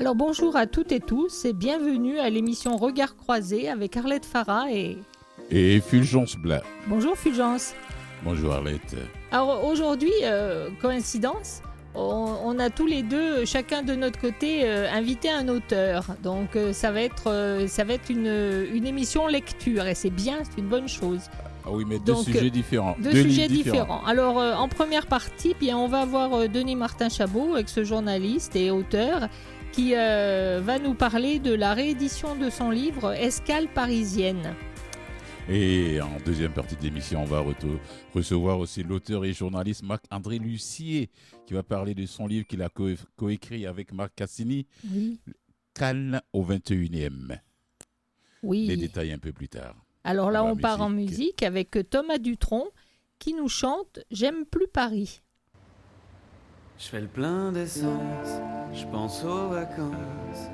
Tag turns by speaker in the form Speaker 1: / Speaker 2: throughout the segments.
Speaker 1: Alors bonjour à toutes et tous et bienvenue à l'émission Regard croisé avec Arlette Farah et...
Speaker 2: Et Fulgence Blas.
Speaker 1: Bonjour Fulgence.
Speaker 2: Bonjour Arlette.
Speaker 1: Alors aujourd'hui, euh, coïncidence, on, a tous les deux, chacun de notre côté, euh, invité un auteur. Donc euh, ça va être, ça va être une, une émission lecture et c'est bien, c'est une bonne chose.
Speaker 2: Ah oui, mais deux sujets différents.
Speaker 1: Deux, sujets différents. Alors, en première partie, bien, on va voir Denis Martin Chabot, avec ce journaliste et auteur, qui euh, va nous parler de la réédition de son livre Escale parisienne.
Speaker 2: Et en deuxième partie de l'émission, on va recevoir aussi l'auteur et journaliste Marc-André Lucier qui va parler de son livre qu'il a coécrit avec Marc Cassini, oui. Calme au 21e.
Speaker 1: Oui.
Speaker 2: Les détails un peu plus tard.
Speaker 1: Alors là, on part en musique avec Thomas Dutronc qui nous chante J'aime plus Paris.
Speaker 3: Je fais le plein d'essence, je pense aux vacances.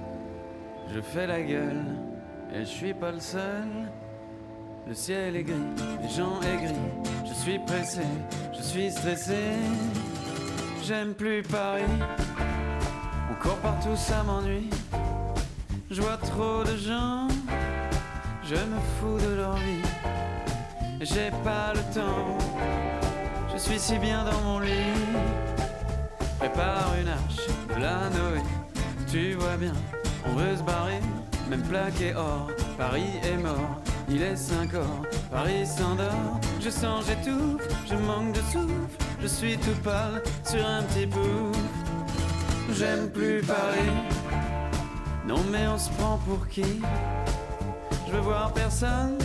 Speaker 3: Je fais la gueule et je suis pas le seul. Le ciel est gris, les gens aigris. Je suis pressé, je suis stressé. J'aime plus Paris. On court partout, ça m'ennuie. Je vois trop de gens, je me fous de leur vie. J'ai pas le temps, je suis si bien dans mon lit prépare une arche de la Noé. Tu vois bien, on veut se barrer, même plaqué or. Paris est mort, il est 5 heures, Paris s'endort. Je sens, j'étouffe, je manque de souffle, je suis tout pâle sur un petit pouf. J'aime plus Paris, non mais on se prend pour qui? Je veux voir personne,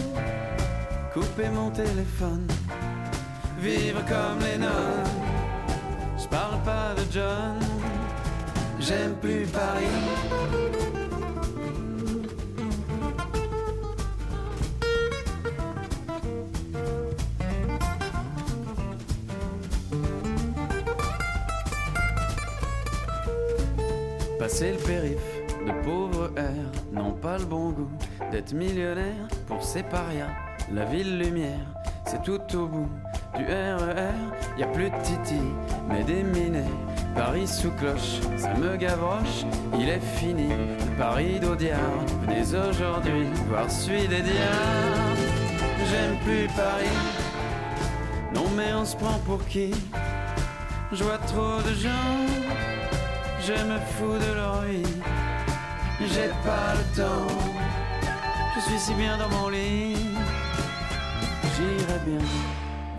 Speaker 3: couper mon téléphone, vivre comme les nonnes parle pas de John, j'aime plus Paris. Passer le périph' de pauvres airs n'ont pas le bon goût d'être millionnaire pour ces parias. La ville lumière, c'est tout au bout du RER, e y a plus de Titi, mais des minets. Paris sous cloche, ça me gavroche, il est fini. Paris d'Audiard, venez aujourd'hui voir celui des diables. J'aime plus Paris, non mais on se prend pour qui? Je vois trop de gens, je me fous de leur vie. J'ai pas le temps, je suis si bien dans mon lit, j'irai bien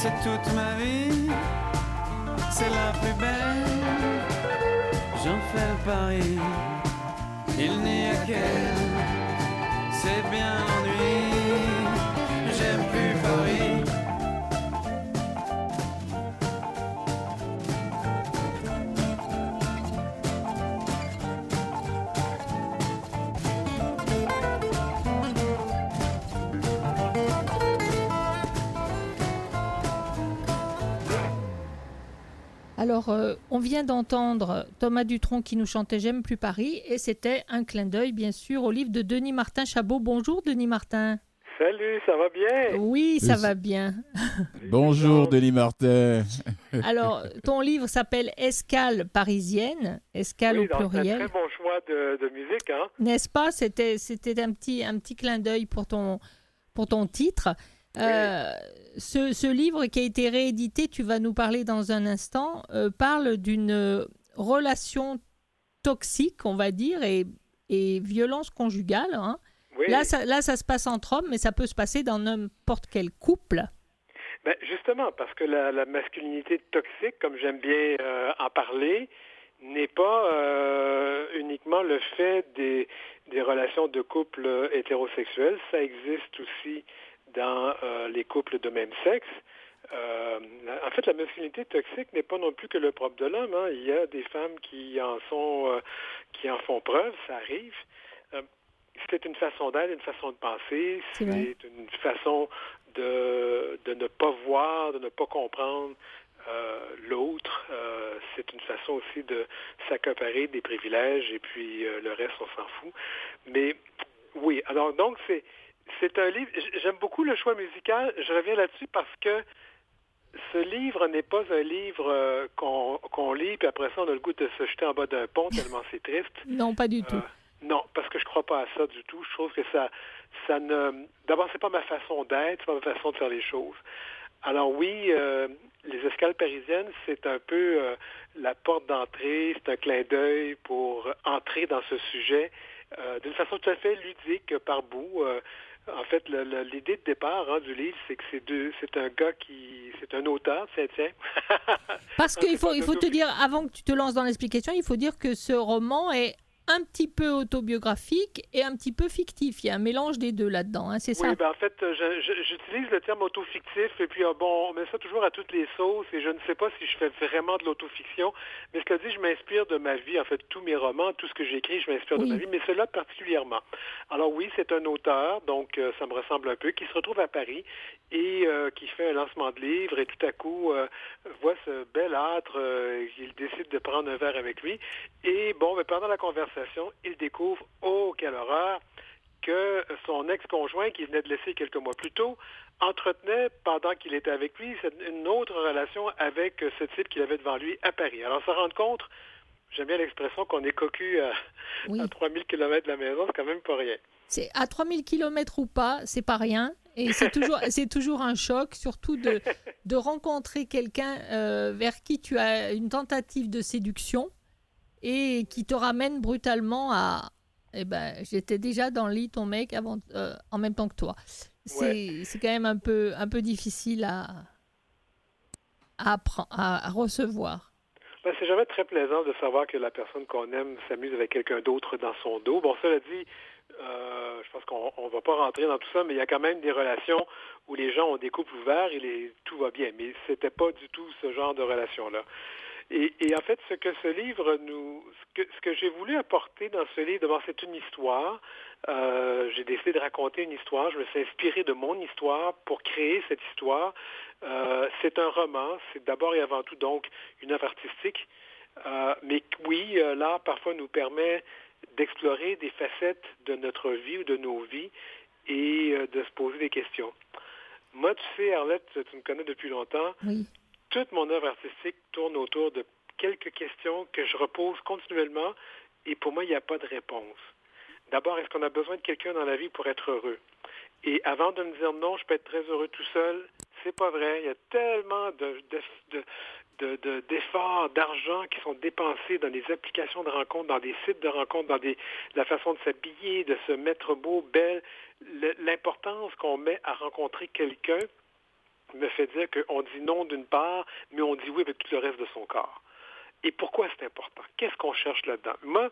Speaker 3: c'est toute ma vie, c'est la plus belle. J'en fais le pari, il n'y a qu'elle,
Speaker 1: Alors, euh, on vient d'entendre Thomas Dutronc qui nous chantait J'aime plus Paris et c'était un clin d'œil, bien sûr, au livre de Denis Martin Chabot. Bonjour, Denis Martin.
Speaker 4: Salut, ça va bien?
Speaker 1: Oui, ça va bien.
Speaker 2: Bonjour, Denis Martin.
Speaker 1: Alors, ton livre s'appelle Escale parisienne, Escale au pluriel.
Speaker 4: Un très bon choix de, musique, hein
Speaker 1: N'est-ce pas? C'était, c'était un petit, un petit clin d'œil pour ton, pour ton titre. Euh, ce, livre qui a été réédité, tu vas nous parler dans un instant, euh, parle d'une relation toxique, on va dire, et, et violence conjugale. Hein. Là, ça, là, ça se passe entre hommes, mais ça peut se passer dans n'importe quel couple.
Speaker 4: Ben, justement, parce que la, masculinité toxique, comme j'aime bien euh, en parler, n'est pas uniquement le fait des, des relations de couple hétérosexuels, ça existe aussi dans euh, les couples de même sexe. Euh, en fait, la masculinité toxique n'est pas non plus que le propre de l'homme. Hein. Il y a des femmes qui en sont, euh, qui en font preuve, ça arrive. c'est une façon d'être, une façon de penser, c'est une façon de, de ne pas voir, de ne pas comprendre euh, l'autre. Euh, c'est une façon aussi de s'accaparer des privilèges et puis euh, le reste, on s'en fout. Mais oui, alors donc c'est c'est un livre. J'aime beaucoup le choix musical. Je reviens là-dessus parce que ce livre n'est pas un livre qu'on lit, puis après ça, on a le goût de se jeter en bas d'un pont tellement c'est triste.
Speaker 1: Non, pas du tout.
Speaker 4: Non, parce que je crois pas à ça du tout. Je trouve que ça, ça ne. D'abord, c'est pas ma façon d'être, c'est pas ma façon de faire les choses. Alors oui, euh, les escales parisiennes, c'est un peu euh, la porte d'entrée, c'est un clin d'œil pour entrer dans ce sujet euh, d'une façon tout à fait ludique par bout. En fait, l'idée de départ hein, du livre, c'est que c'est c'est un gars qui, c'est un auteur, tiens, tiens.
Speaker 1: Parce qu'il faut, il faut te dire, avant que tu te lances dans l'explication, il faut dire que ce roman est un petit peu autobiographique et un petit peu fictif. Il y a un mélange des deux là-dedans, hein, c'est ça?
Speaker 4: Oui, ben en fait, j'utilise le terme autofictif et puis, ah, bon, on met ça toujours à toutes les sauces et je ne sais pas si je fais vraiment de l'autofiction, mais ce que je m'inspire de ma vie. En fait, tous mes romans, tout ce que j'écris, je m'inspire de ma vie, mais cela particulièrement. Alors oui, c'est un auteur, donc euh, ça me ressemble un peu, qui se retrouve à Paris et euh, qui fait un lancement de livre et tout à coup euh, voit ce bel âtre, il décide de prendre un verre avec lui et bon, mais pendant la conversation, il découvre, oh, quelle horreur, que son ex-conjoint, qui venait de laisser quelques mois plus tôt, entretenait, pendant qu'il était avec lui, une autre relation avec ce type qu'il avait devant lui à Paris. Alors, ça rend compte, j'aime bien l'expression qu'on est cocu à, 3000 km de la maison, c'est quand même pas rien.
Speaker 1: C'est à 3000 km ou pas, c'est pas rien. Et c'est toujours, c'est toujours un choc, surtout de, de rencontrer quelqu'un euh, vers qui tu as une tentative de séduction et qui te ramène brutalement à eh ben j'étais déjà dans le lit ton mec avant euh, en même temps que toi c'est quand même un peu un peu difficile à à, à, recevoir
Speaker 4: ben, c'est jamais très plaisant de savoir que la personne qu'on aime s'amuse avec quelqu'un d'autre dans son dos bon cela dit euh, je pense qu'on ne va pas rentrer dans tout ça, mais il y a quand même des relations où les gens ont des couples ouverts et les, tout va bien. Mais c'était pas du tout ce genre de relation-là. Et, en fait, ce que ce livre nous, ce que, ce que j'ai voulu apporter dans ce livre, d'abord, c'est une histoire. Euh, j'ai décidé de raconter une histoire. Je me suis inspiré de mon histoire pour créer cette histoire. Euh, c'est un roman. C'est d'abord et avant tout donc une œuvre artistique. Euh, mais oui, l'art parfois nous permet d'explorer des facettes de notre vie ou de nos vies et de se poser des questions. Moi, tu sais, Arlette, tu me connais depuis longtemps.
Speaker 1: Oui
Speaker 4: toute mon œuvre artistique tourne autour de quelques questions que je repose continuellement et pour moi, il n'y a pas de réponse. D'abord, est-ce qu'on a besoin de quelqu'un dans la vie pour être heureux? Et avant de me dire non, je peux être très heureux tout seul, c'est pas vrai. Il y a tellement de, d'efforts, d'argent qui sont dépensés dans des applications de rencontres, dans des sites de rencontres, dans la façon de s'habiller, de se mettre beau, belle. L'importance qu'on met à rencontrer quelqu'un me fait dire qu'on dit non d'une part, mais on dit oui avec tout le reste de son corps. Et pourquoi c'est important? Qu'est-ce qu'on cherche là-dedans? Moi,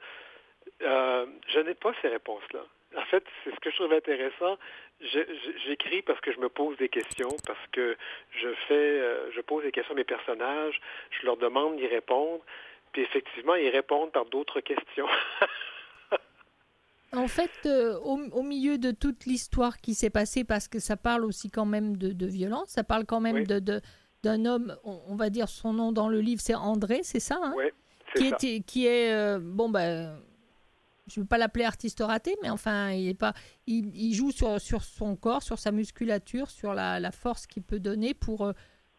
Speaker 4: euh, je n'ai pas ces réponses-là. En fait, c'est ce que je trouve intéressant. J'écris parce que je me pose des questions, parce que je fais, euh, je pose des questions à mes personnages, je leur demande d'y répondre, puis effectivement, ils répondent par d'autres questions.
Speaker 1: En fait, euh, au, milieu de toute l'histoire qui s'est passée, parce que ça parle aussi quand même de, violence, ça parle quand même de, d'un homme, on, va dire son nom dans le livre, c'est André, c'est ça
Speaker 4: hein?
Speaker 1: Oui, qui, Est, qui est, euh, bon, ben, je ne veux pas l'appeler artiste raté, mais enfin, il, est pas, il, joue sur, sur son corps, sur sa musculature, sur la, force qu'il peut donner pour euh,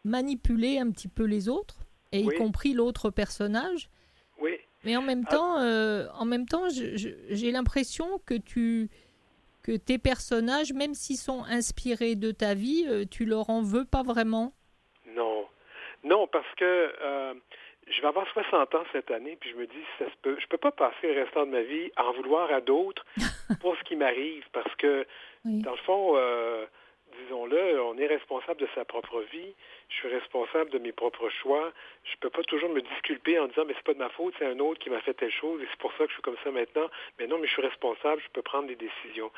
Speaker 1: manipuler un petit peu les autres, et y compris l'autre personnage.
Speaker 4: Oui.
Speaker 1: Mais en même ah. temps, euh, en même temps, j'ai l'impression que tu que tes personnages, même s'ils sont inspirés de ta vie, euh, tu leur en veux pas vraiment.
Speaker 4: Non, non, parce que euh, je vais avoir 60 ans cette année, puis je me dis, ça se peut, je peux pas passer le restant de ma vie à en vouloir à d'autres pour ce qui m'arrive, parce que dans le fond disons-le, on est responsable de sa propre vie. Je suis responsable de mes propres choix. Je ne peux pas toujours me disculper en disant mais c'est pas de ma faute, c'est un autre qui m'a fait telle chose et c'est pour ça que je suis comme ça maintenant. Mais non, mais je suis responsable, je peux prendre des décisions.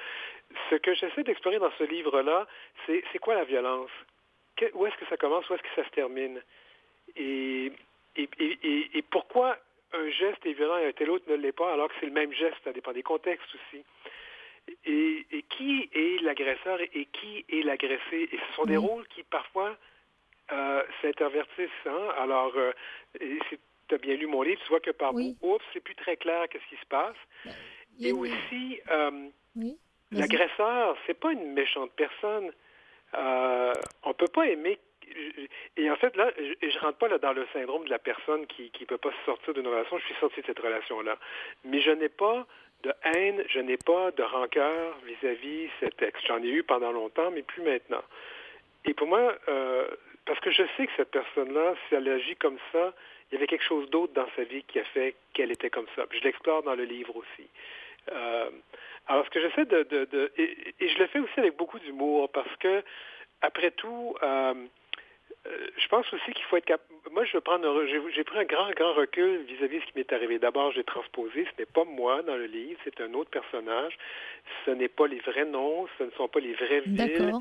Speaker 4: Ce que j'essaie d'explorer dans ce livre-là, c'est c'est quoi la violence? Où est-ce que ça commence Où est-ce que ça se termine? Et, et, pourquoi un geste est violent et un tel autre ne l'est pas, alors que c'est le même geste, ça dépend des contextes aussi. Et, qui est l'agresseur et qui est l'agressé? Et ce sont des rôles qui parfois euh, s'intervertissent. Hein? Alors, euh, si tu as bien lu mon livre, tu vois que par oui. oups, c'est plus très clair qu'est-ce qui se passe. Ben, et aussi, euh, l'agresseur, c'est pas une méchante personne. Euh, on peut pas aimer et en fait, là, je, ne rentre pas là dans le syndrome de la personne qui ne peut pas se sortir d'une relation. Je suis sorti de cette relation-là. Mais je n'ai pas de haine, je n'ai pas de rancœur vis-à-vis cet ex. J'en ai eu pendant longtemps, mais plus maintenant. Et pour moi, euh, parce que je sais que cette personne-là, si elle agit comme ça, il y avait quelque chose d'autre dans sa vie qui a fait qu'elle était comme ça. je l'explore dans le livre aussi. Euh, alors, ce que j'essaie de... de, et, je le fais aussi avec beaucoup d'humour, parce que, après tout, euh, je pense aussi qu'il faut être capable. Moi, je prends j'ai pris un grand, grand recul vis-à-vis de ce qui m'est arrivé. D'abord, j'ai transposé. Ce n'est pas moi dans le livre, c'est un autre personnage. Ce n'est pas les vrais noms, ce ne sont pas les vraies villes.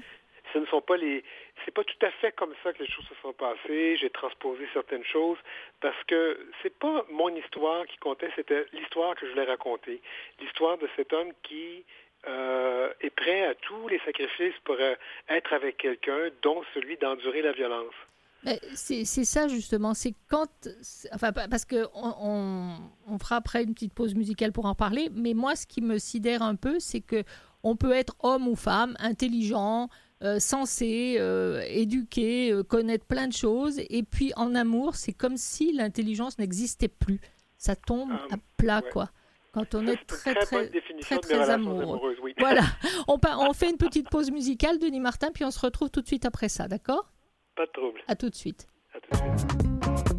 Speaker 4: Ce ne sont pas les. C'est pas tout à fait comme ça que les choses se sont passées. J'ai transposé certaines choses parce que c'est pas mon histoire qui comptait, c'était l'histoire que je voulais raconter. L'histoire de cet homme qui euh, est prêt à tous les sacrifices pour euh, être avec quelqu'un, dont celui d'endurer la violence.
Speaker 1: C'est ça justement, c'est quand, enfin parce que on, on, fera après une petite pause musicale pour en parler, mais moi ce qui me sidère un peu, c'est que on peut être homme ou femme, intelligent, euh, sensé, éduqué, connaître plein de choses, et puis en amour, c'est comme si l'intelligence n'existait plus. Ça tombe à plat, quoi. Quand on est très, très, très, très, amoureux. Voilà. On, on fait une petite pause musicale, Denis Martin, puis on se retrouve tout de suite après ça, d'accord?
Speaker 4: Pas de trouble.
Speaker 1: À tout de suite.
Speaker 4: À tout de suite.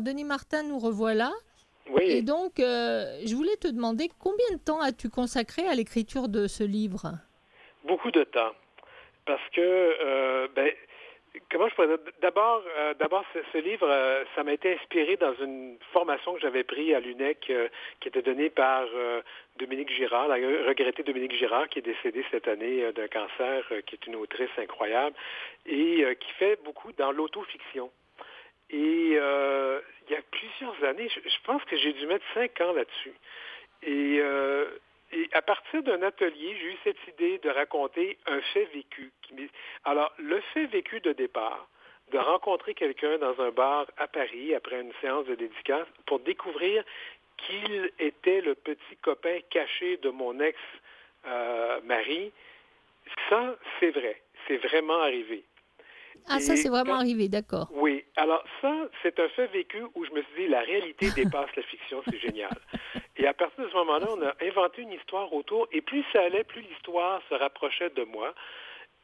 Speaker 1: Denis Martin, nous revoilà.
Speaker 4: Oui.
Speaker 1: Et donc, euh, je voulais te demander combien de temps as-tu consacré à l'écriture de ce livre?
Speaker 4: Beaucoup de temps. Parce que, euh, ben, comment je pourrais D'abord, euh, d'abord ce, livre, ça m'a été inspiré dans une formation que j'avais prise à l'UNEC qui était donnée par Dominique Girard, la regrettée Dominique Girard, qui est décédée cette année d'un cancer, qui est une autrice incroyable et qui fait beaucoup dans l'autofiction. Et euh, il y a plusieurs années, je, pense que j'ai dû mettre cinq ans là-dessus. Et, euh, et, à partir d'un atelier, j'ai eu cette idée de raconter un fait vécu. Alors, le fait vécu de départ, de rencontrer quelqu'un dans un bar à Paris après une séance de dédicace pour découvrir qu'il était le petit copain caché de mon ex-mari, euh, ça, c'est vrai. C'est vraiment arrivé.
Speaker 1: Ah, ça, c'est vraiment arrivé, d'accord.
Speaker 4: Oui. Alors, ça, c'est un fait vécu où je me suis dit, la réalité dépasse la fiction, c'est génial. Et à partir de ce moment-là, on a inventé une histoire autour, et plus ça allait, plus l'histoire se rapprochait de moi.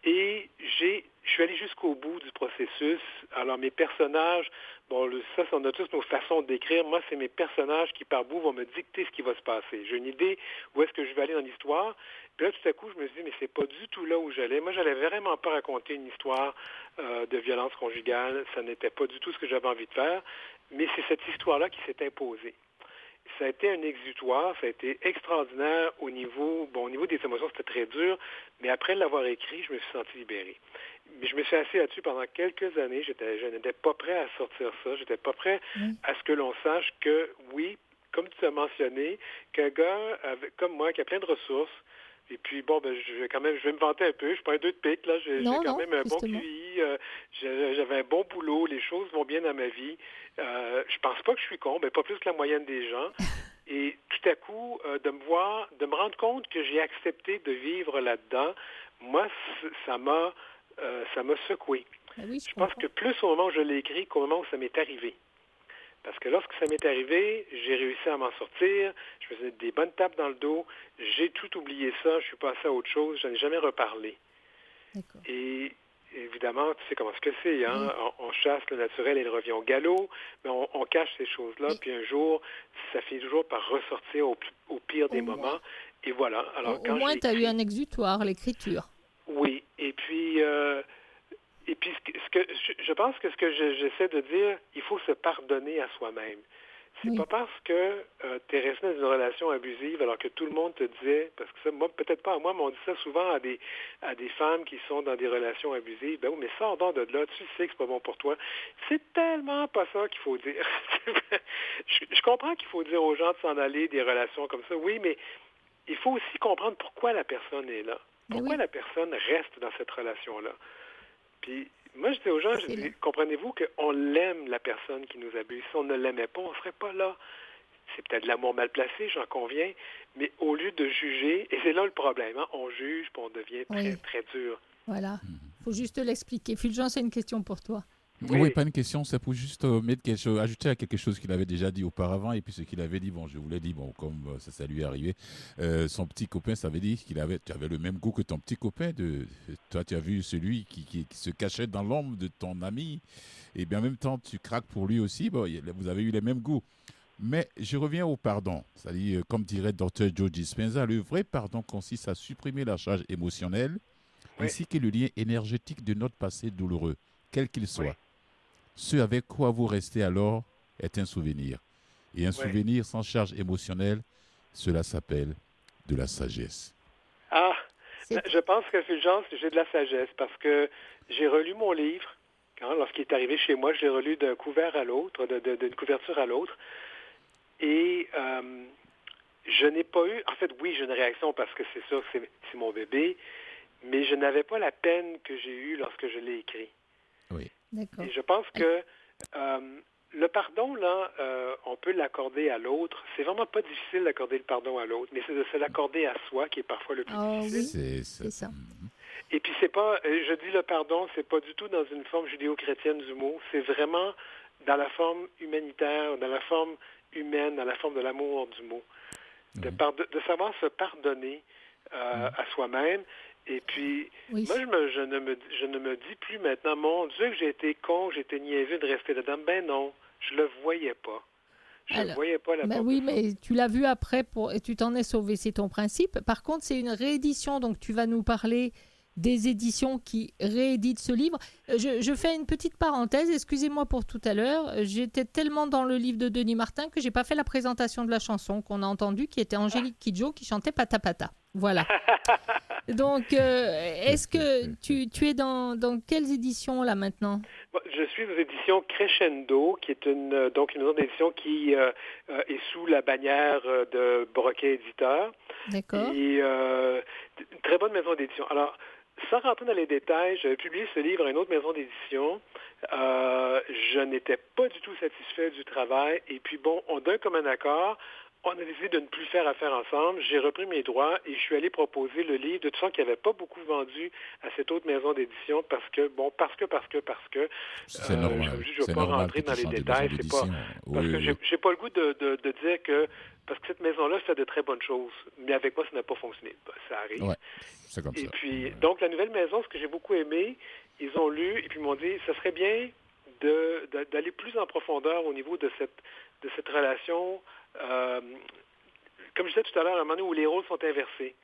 Speaker 4: Et j'ai, je suis allé jusqu'au bout du processus. Alors mes personnages, bon, ça, on a tous nos façons d'écrire. Moi, c'est mes personnages qui, par bout, vont me dicter ce qui va se passer. J'ai une idée où est-ce que je vais aller dans l'histoire. Puis là, tout à coup, je me suis dit, mais c'est pas du tout là où j'allais. Moi, j'allais vraiment pas raconter une histoire euh, de violence conjugale. Ça n'était pas du tout ce que j'avais envie de faire. Mais c'est cette histoire-là qui s'est imposée ça a été un exutoire, ça a été extraordinaire au niveau, bon, au niveau des émotions, c'était très dur, mais après l'avoir écrit, je me suis senti libéré. Mais je me suis assis là-dessus pendant quelques années, j'étais, je n'étais pas prêt à sortir ça, j'étais pas prêt à ce que l'on sache que, oui, comme tu as mentionné, qu'un gars comme moi qui a plein de ressources, et puis, bon, ben, je vais quand même, je vais me vanter un peu. Je suis pas un deux de pique, là. J'ai quand même un bon QI. Euh, j'avais un bon boulot. Les choses vont bien dans ma vie. Euh, je pense pas que je suis con, mais pas plus que la moyenne des gens. Et tout à coup, euh, de me voir, de me rendre compte que j'ai accepté de vivre là-dedans, moi, ça m'a, euh, ça m'a secoué.
Speaker 1: Ah je,
Speaker 4: je pense que plus au moment où je l'ai écrit qu'au moment où ça m'est arrivé. Parce que lorsque ça m'est arrivé, j'ai réussi à m'en sortir, je faisais des bonnes tapes dans le dos, j'ai tout oublié ça, je suis passé à autre chose, je n'en ai jamais reparlé. Et évidemment, tu sais comment ce que c'est, hein? On, chasse le naturel et il revient au galop, mais on, cache ces choses-là, puis un jour, ça finit toujours par ressortir au, pire des moments. Et voilà.
Speaker 1: Alors, au, moins, tu as eu un exutoire, l'écriture.
Speaker 4: Oui, et puis... Euh, et puis, ce que, je pense que ce que j'essaie de dire, il faut se pardonner à soi-même. C'est pas parce que euh, tu es resté dans une relation abusive alors que tout le monde te disait, parce que ça, moi, peut-être pas à moi, mais on dit ça souvent à des, à des femmes qui sont dans des relations abusives. Ben oui, mais sors donc de là, tu sais que c'est pas bon pour toi. C'est tellement pas ça qu'il faut dire. je, comprends qu'il faut dire aux gens de s'en aller des relations comme ça, oui, mais il faut aussi comprendre pourquoi la personne est là. Ben pourquoi la personne reste dans cette relation-là? Puis moi, je dis aux gens, je dis, comprenez-vous qu'on l'aime, la personne qui nous abuse. Si on ne l'aimait pas, on ne serait pas là. C'est peut-être de l'amour mal placé, j'en conviens, mais au lieu de juger, et c'est là le problème, hein, on juge, puis on devient très, très dur.
Speaker 1: Voilà. Il faut juste l'expliquer. Fulgence, c'est une question pour toi.
Speaker 2: Oui. pas une question, c'est pour juste euh, mettre quelque chose, ajouter à quelque chose qu'il avait déjà dit auparavant et puis ce qu'il avait dit, bon, je vous l'ai dit, bon, comme euh, ça, ça lui est arrivé, euh, son petit copain, ça veut dire qu'il avait, tu avais le même goût que ton petit copain, de, toi tu as vu celui qui, qui, se cachait dans l'ombre de ton ami et bien en même temps tu craques pour lui aussi, bon, vous avez eu les mêmes goûts. Mais je reviens au pardon, c'est-à-dire, comme dirait Dr. Joe Dispenza, le vrai pardon consiste à supprimer la charge émotionnelle ainsi que le lien énergétique de notre passé douloureux, quel qu'il soit. Ce avec quoi vous restez alors est un souvenir. Et un souvenir sans charge émotionnelle, cela s'appelle de la sagesse.
Speaker 4: Ah, je pense que Fulgence, j'ai de la sagesse parce que j'ai relu mon livre. Hein, lorsqu'il est arrivé chez moi, je l'ai relu d'un couvert à l'autre, d'une couverture à l'autre. Et euh, je n'ai pas eu, en fait, oui, j'ai une réaction parce que c'est sûr, c'est mon bébé, mais je n'avais pas la peine que j'ai eue lorsque je l'ai écrit.
Speaker 2: Oui.
Speaker 4: Et je pense que euh, le pardon, là, euh, on peut l'accorder à l'autre. C'est vraiment pas difficile d'accorder le pardon à l'autre, mais c'est de se l'accorder à soi qui est parfois le plus
Speaker 1: ah
Speaker 4: difficile.
Speaker 1: c'est ça.
Speaker 4: Et puis c'est pas, euh, je dis le pardon, c'est pas du tout dans une forme judéo-chrétienne du mot. C'est vraiment dans la forme humanitaire, dans la forme humaine, dans la forme de l'amour du mot. De, de, savoir se pardonner à soi-même et puis, moi, je, ne me, je ne me dis plus maintenant, mon Dieu, que j'ai été con, j'ai été niaiseux de rester là-dedans. Ben non, je le voyais pas. Je ne voyais pas la
Speaker 1: ben Oui, mais tu l'as vu après pour, et tu t'en es sauvé, c'est ton principe. Par contre, c'est une réédition, donc tu vas nous parler des éditions qui rééditent ce livre. Euh, je, fais une petite parenthèse, excusez-moi pour tout à l'heure. J'étais tellement dans le livre de Denis Martin que j'ai pas fait la présentation de la chanson qu'on a entendue, qui était Angélique Kidjo qui chantait Pata Pata. Voilà. Donc, euh, est-ce que tu, tu es dans, dans, quelles éditions là maintenant?
Speaker 4: Je suis aux éditions Crescendo, qui est une donc une autre édition qui euh, est sous la bannière de Broquet Éditeur.
Speaker 1: D'accord.
Speaker 4: Et une très bonne maison d'édition. Alors, sans rentrer dans les détails, j'avais publié ce livre à une autre maison d'édition. Euh, je n'étais pas du tout satisfait du travail. Et puis bon, on donne comme un accord. On a décidé de ne plus faire affaire ensemble. J'ai repris mes droits et je suis allé proposer le livre de toute façon qui n'avait pas beaucoup vendu à cette autre maison d'édition parce que, bon, parce que, parce que, parce que.
Speaker 2: C'est normal.
Speaker 4: Je ne vais pas rentrer dans les détails. C'est pas, parce que j'ai pas le goût de, de, dire que. Parce que cette maison-là fait de très bonnes choses, mais avec moi, ça n'a pas fonctionné. Ben, ça arrive.
Speaker 2: Ouais, c'est comme
Speaker 4: et
Speaker 2: ça.
Speaker 4: puis, donc, la nouvelle maison, ce que j'ai beaucoup aimé, ils ont lu et puis m'ont dit, ça serait bien d'aller plus en profondeur au niveau de cette, de cette relation euh, comme je disais tout à l'heure, à un moment où les rôles sont inversés.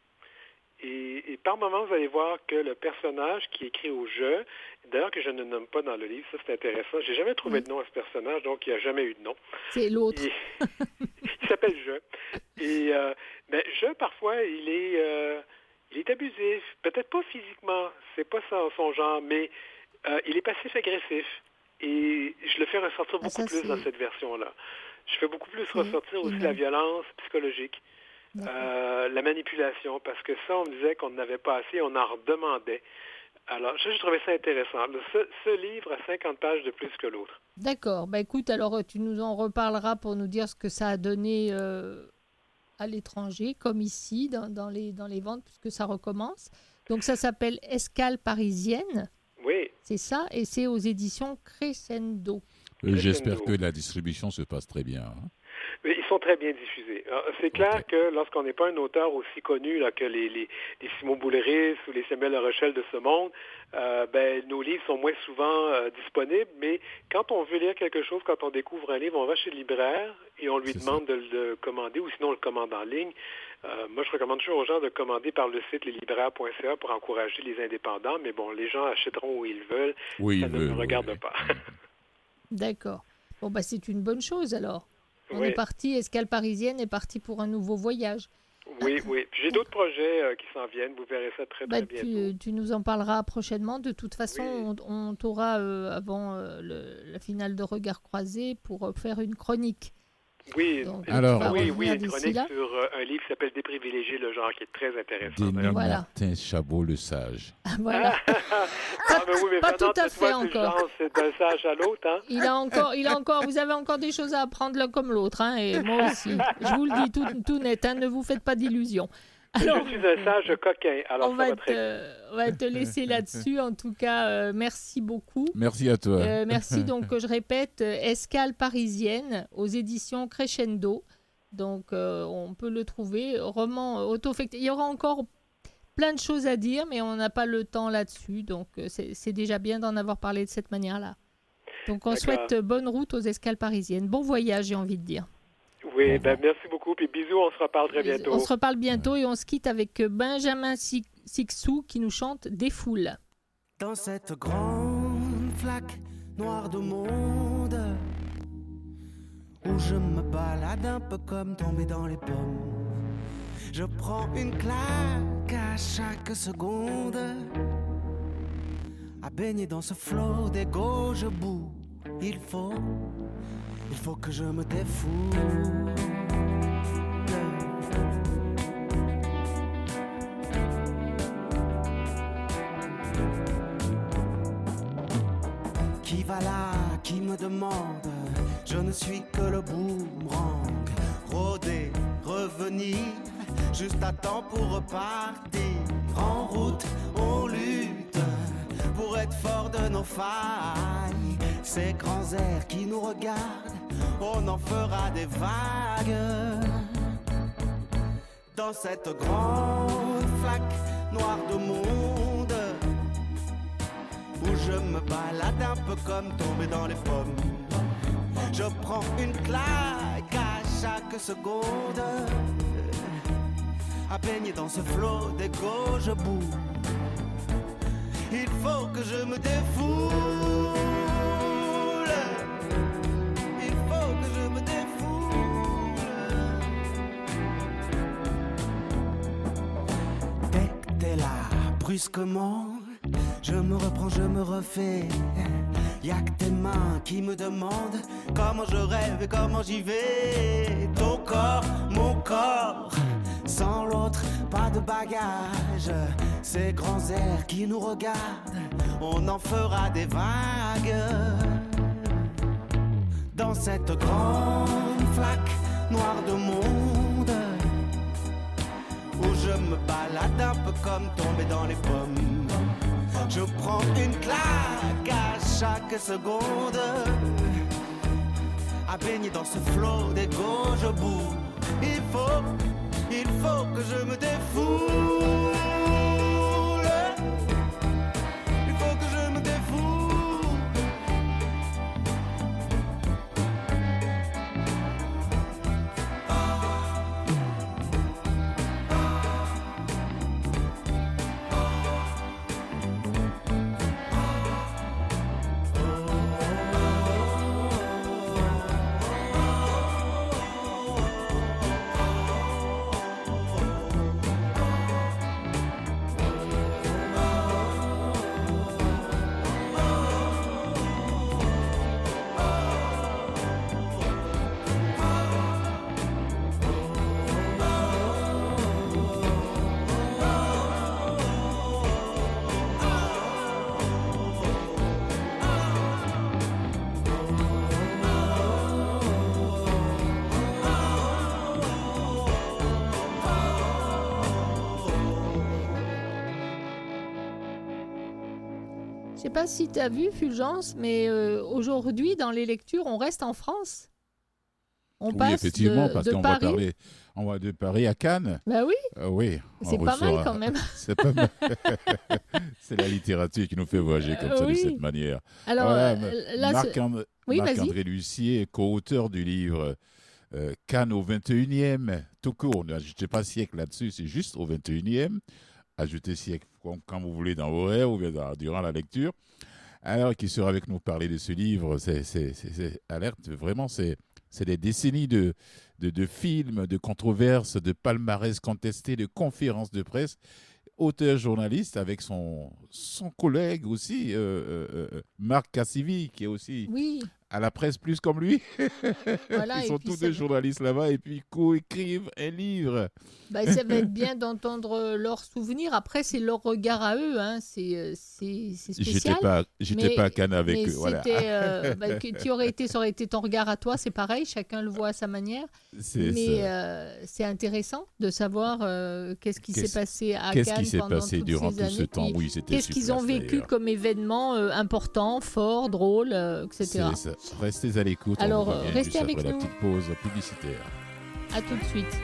Speaker 4: Et, par moments, vous allez voir que le personnage qui écrit au jeu, d'ailleurs que je ne nomme pas dans le livre, ça c'est intéressant. J'ai jamais trouvé de nom à ce personnage, donc il n'y a jamais eu de nom.
Speaker 1: C'est l'autre.
Speaker 4: il s'appelle Jeu. Et euh, ben, Jeu, parfois, il est, euh, il est abusif. Peut-être pas physiquement, c'est pas son, son genre, mais euh, il est passif-agressif. Et je le fais ressortir ah, beaucoup plus dans cette version-là. Je fais beaucoup plus ressortir aussi la violence psychologique, euh, la manipulation, parce que ça, on me disait qu'on n'avait pas assez, on en redemandait. Alors, je, je trouvais ça intéressant. Ce, livre a 50 pages de plus que l'autre.
Speaker 1: D'accord. Bah, écoute, alors tu nous en reparleras pour nous dire ce que ça a donné euh, à l'étranger, comme ici, dans, dans, les, dans les ventes, puisque ça recommence. Donc, ça s'appelle Escale parisienne.
Speaker 4: Oui.
Speaker 1: C'est ça, et c'est aux éditions Crescendo.
Speaker 2: J'espère que la distribution se passe très bien. Hein.
Speaker 4: Ils sont très bien diffusés. C'est clair que lorsqu'on n'est pas un auteur aussi connu là, que les, les, les Simon Bouléris ou les Samuel La Rochelle de ce monde, euh, ben, nos livres sont moins souvent euh, disponibles, mais quand on veut lire quelque chose, quand on découvre un livre, on va chez le libraire et on lui demande de le commander ou sinon on le commande en ligne. Euh, moi, je recommande toujours aux gens de commander par le site leslibraires.ca pour encourager les indépendants, mais bon, les gens achèteront où ils veulent.
Speaker 2: Oui,
Speaker 4: ça ne me regarde pas.
Speaker 1: D'accord. Bon, bah, c'est une bonne chose alors. On est parti, Escale Parisienne est parti pour un nouveau voyage.
Speaker 4: Oui, oui. J'ai d'autres projets euh, qui s'en viennent. Vous verrez ça très, très bah,
Speaker 1: bientôt. Tu, nous en parleras prochainement. De toute façon, on, t'aura euh, avant euh, la finale de Regard Croisé pour faire une chronique.
Speaker 4: Oui, alors, oui, oui, une chronique sur euh, un livre qui s'appelle Déprivilégié, le genre, qui est très intéressant.
Speaker 2: Denis voilà. Martin Chabot, le sage.
Speaker 1: Ah, voilà.
Speaker 4: ah, mais oui, mais pas tout à fait encore. C'est d'un sage à l'autre. Hein?
Speaker 1: Il a encore, il a encore, vous avez encore des choses à apprendre l'un comme l'autre, hein, et moi aussi. Je vous le dis tout, tout net, hein, ne vous faites pas d'illusions
Speaker 4: je suis un sage coquin. Alors
Speaker 1: on, va te, on va te laisser là-dessus. En tout cas, euh, merci beaucoup.
Speaker 2: Merci à toi.
Speaker 1: Euh, merci. Donc, je répète, euh, Escale parisienne aux éditions Crescendo. Donc, on peut le trouver. Roman auto Il y aura encore plein de choses à dire, mais on n'a pas le temps là-dessus. Donc, c'est déjà bien d'en avoir parlé de cette manière-là. Donc, on souhaite bonne route aux escales parisiennes. Bon voyage, j'ai envie de dire.
Speaker 4: Oui, ben, merci beaucoup. Puis bisous, on se reparle très bientôt.
Speaker 1: On se reparle bientôt et on se quitte avec Benjamin Sixou qui nous chante Des foules.
Speaker 5: Dans cette grande flaque noire de monde, où je me balade un peu comme tombé dans les pommes, je prends une claque à chaque seconde. À baigner dans ce flot d'égo, je boue. Il faut il faut que je me défoule. Qui va là, qui me demande? Je ne suis que le boomerang. Rôder, revenir, juste à temps pour repartir. En route, on lutte pour être fort de nos failles. Ces grands airs qui nous regardent on en fera des vagues. Dans cette grande flaque noire de monde, où je me balade un peu comme tombé dans les pommes. Je prends une claque à chaque seconde, à baigner dans ce flot d'égo, je boue. Il faut que je me défoule. Brusquement. Je me reprends, je me refais. Y'a que tes mains qui me demandent comment je rêve et comment j'y vais. Ton corps, mon corps, sans l'autre, pas de bagage. Ces grands airs qui nous regardent, on en fera des vagues. Dans cette grande flaque noir de monde où je me balade un peu comme tombé dans les pommes. Je prends une claque à chaque seconde, à baigner dans ce flot d'égo, je boue. Il faut, il faut que je me défoule.
Speaker 1: Pas si tu as vu, Fulgence, mais euh, aujourd'hui, dans les lectures, on reste en France. On
Speaker 2: Oui,
Speaker 1: passe
Speaker 2: effectivement,
Speaker 1: de,
Speaker 2: parce
Speaker 1: de
Speaker 2: qu'on va
Speaker 1: Paris.
Speaker 2: parler, on va de Paris à Cannes.
Speaker 1: Bah oui,
Speaker 2: Euh, oui. on
Speaker 1: c'est pas
Speaker 2: reçoit-
Speaker 1: mal quand même.
Speaker 2: C'est pas mal. c'est la littérature qui nous fait voyager comme
Speaker 1: Euh,
Speaker 2: ça,
Speaker 1: oui.
Speaker 2: de cette manière.
Speaker 1: Alors
Speaker 2: Voilà,
Speaker 1: euh,
Speaker 2: mais
Speaker 1: là,
Speaker 2: Marc,
Speaker 1: c'est-
Speaker 2: And-
Speaker 1: Oui, vas-y.
Speaker 2: Marc-André Lucier, co-auteur du livre euh, Cannes au 21e, tout court, n'ajoutez pas siècle là-dessus, c'est juste au 21e. Siècle comme- quand vous voulez dans vos rêves ou bien durant la lecture. Alors, qui sera avec nous parler de ce livre, c'est alerte, vraiment, c'est des décennies de, films, de controverses, de palmarès contestés, de conférences de presse. Auteur journaliste avec son, son collègue aussi, euh, euh, euh, Marc Cassivi, qui est aussi
Speaker 1: oui,
Speaker 2: à la presse plus comme lui.
Speaker 1: voilà.
Speaker 2: Ils sont tous
Speaker 1: va-
Speaker 2: journalistes là-bas et puis co-écrivent un livre.
Speaker 1: bah, ça va être bien d'entendre euh, leurs souvenirs. Après, c'est leur regard à eux. Hein. C'est euh,
Speaker 2: J'étais
Speaker 1: spécial.
Speaker 2: pas, j'étais pas à Cannes avec
Speaker 1: mais
Speaker 2: eux. Voilà.
Speaker 1: euh, bah, que tu aurais été, ça aurait été ton regard à toi, c'est pareil, chacun le voit à sa manière. Mais euh, c'est intéressant de savoir euh, qu'est-ce qui s'est
Speaker 2: Qu'est-ce-
Speaker 1: passé à
Speaker 2: Qu'est-ce
Speaker 1: Cannes
Speaker 2: qui s'est passé durant tout ce temps? Oui, c'était
Speaker 1: Qu'est-ce qu'ils ont vécu comme événement important, fort, drôle, etc.
Speaker 2: Restez à l'écoute.
Speaker 1: Alors, restez avec
Speaker 2: après
Speaker 1: nous.
Speaker 2: la petite pause publicitaire.
Speaker 1: À tout de suite.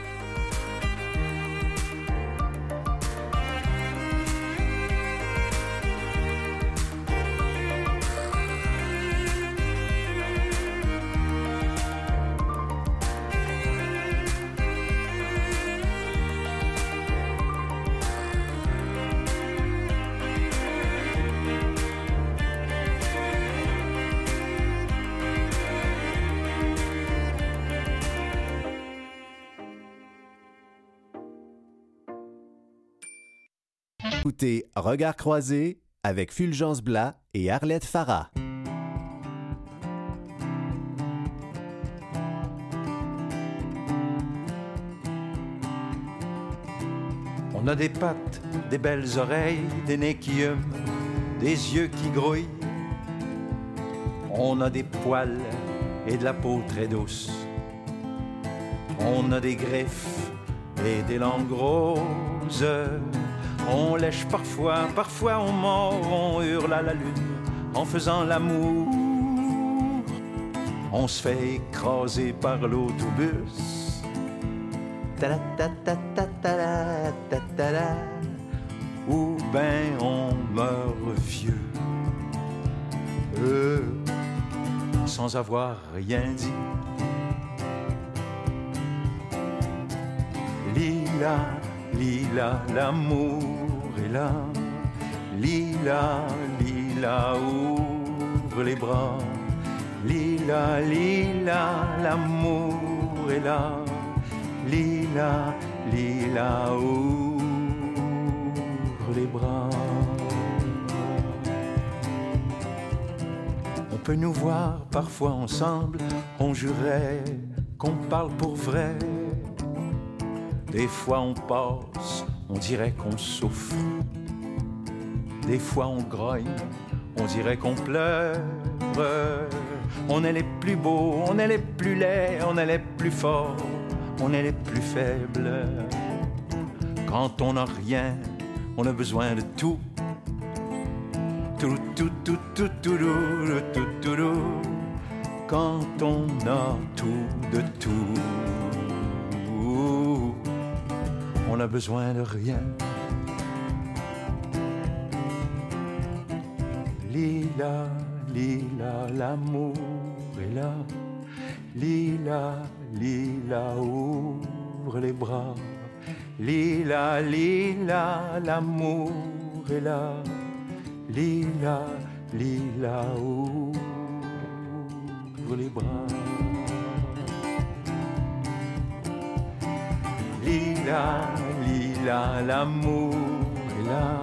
Speaker 6: Écoutez Regard croisé avec Fulgence Blas et Arlette Farah.
Speaker 7: On a des pattes, des belles oreilles, des nez qui hument, des yeux qui grouillent. On a des poils et de la peau très douce. On a des griffes et des langues roses. On lèche parfois, parfois on mord, on hurle à la lune en faisant l'amour. On se fait écraser par l'autobus. Ou ben on meurt vieux. Euh, sans avoir rien dit. Lila, Lila, l'amour est là. Lila, Lila, ouvre les bras. Lila, Lila, l'amour est là. Lila, Lila, ouvre les bras. On peut nous voir parfois ensemble, on jurait qu'on parle pour vrai. Des fois on passe, on dirait qu'on souffre. Des fois on grogne, on dirait qu'on pleure. On est les plus beaux, on est les plus laids, on est les plus forts. on est les plus faibles. Quand on n'a rien, on a besoin de tout. Tout, tout, tout, tout, tout, tout, tout, tout, Quand on a tout de tout, on a besoin de rien. Lila, lila, l'amour est là. Lila, lila, ouvre les bras. Lila, lila, l'amour est là. Lila, lila, ouvre les bras. Lila, lila, l'amour est là.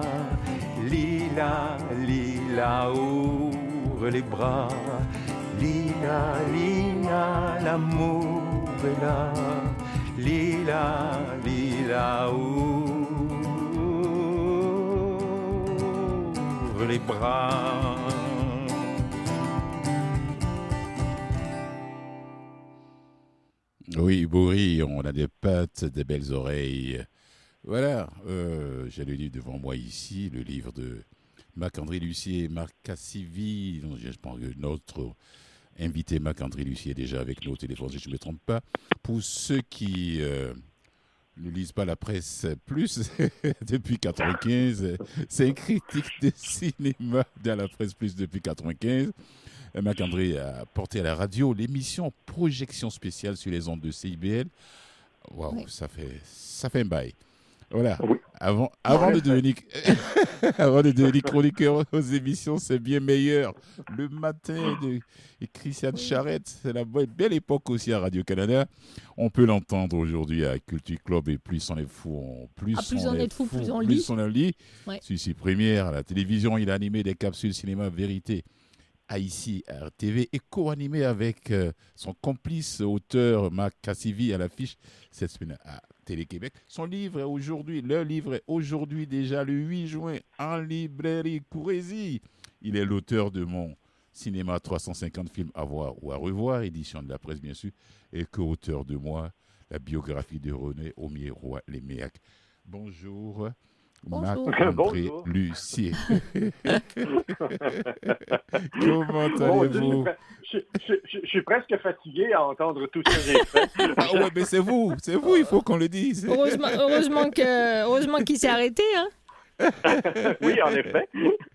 Speaker 7: Lila, lila, ouvre les bras. Lila, lila, l'amour est là. Lila, lila, ouvre les bras.
Speaker 2: Oui, Bourri, on a des pattes, des belles oreilles. Voilà, euh, j'ai le livre devant moi ici, le livre de Marc-André Lucier Marc Cassivi. Je pense que notre invité Marc-André Lucier est déjà avec nous au téléphone, si je ne me trompe pas. Pour ceux qui euh, ne lisent pas la presse plus depuis 95, c'est un critique de cinéma dans la presse plus depuis 95. Marc-André a porté à la radio l'émission Projection spéciale sur les ondes de CIBL. Waouh, ça, fait, ça fait un bail. Voilà. Avant, avant, de devenir, avant de devenir chroniqueur aux émissions, c'est bien meilleur. Le matin de Christiane Charette, c'est la belle époque aussi à Radio-Canada. On peut l'entendre aujourd'hui à Culture Club et plus on est fou, plus,
Speaker 1: ah, plus on, est fou, plus on lit. Plus
Speaker 2: on lit. Ouais. première à la télévision, il a animé des capsules cinéma vérité à RTV et co-animé avec euh, son complice auteur Marc Cassivi à l'affiche cette semaine à Télé-Québec. Son livre est aujourd'hui, le livre est aujourd'hui déjà le 8 juin en librairie Courrésie. Il est l'auteur de mon cinéma 350 films à voir ou à revoir, édition de la presse bien sûr, et co-auteur de moi, la biographie de René Aumier-Roy-Léméac. Bonjour. Marc-André Lucier. Comment allez-vous?
Speaker 8: Je, suis presque fatigué à entendre tout ce que j'ai fait.
Speaker 2: ah ouais, mais c'est vous, c'est vous, il faut qu'on le dise.
Speaker 1: Heureusement, heureusement que, heureusement qu'il s'est arrêté, hein?
Speaker 8: oui, en effet.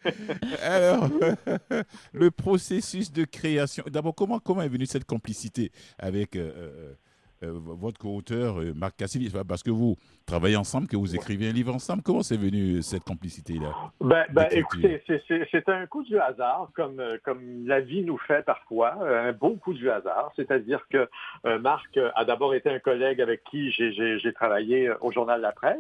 Speaker 2: Alors, le processus de création. D'abord, comment, comment est venue cette complicité avec euh, euh, votre co-auteur, euh, Marc Cassivi, parce que vous travaillez ensemble, que vous écrivez un livre ensemble? Comment c'est venu cette complicité-là?
Speaker 8: Ben, ben Écoutez, c'est un coup du hasard, comme, euh, comme la vie nous fait parfois, un beau coup du hasard. C'est-à-dire que Marc a d'abord été un collègue avec qui j'ai travaillé au Journal La Presse,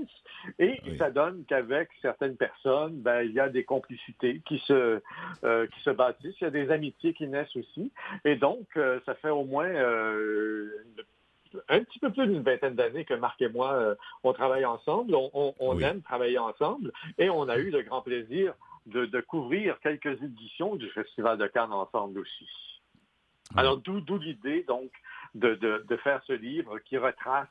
Speaker 8: et ça donne qu'avec certaines personnes, ben, il y a des complicités qui se, qui se bâtissent, il y a des amitiés qui naissent aussi. Et donc, ça fait au moins un petit peu plus d'une vingtaine d'années que Marc et moi, euh, on travaille ensemble, on, aime travailler ensemble et on a eu le grand plaisir de, de, couvrir quelques éditions du Festival de Cannes ensemble aussi. Alors, d'où l'idée, donc, de, faire ce livre qui retrace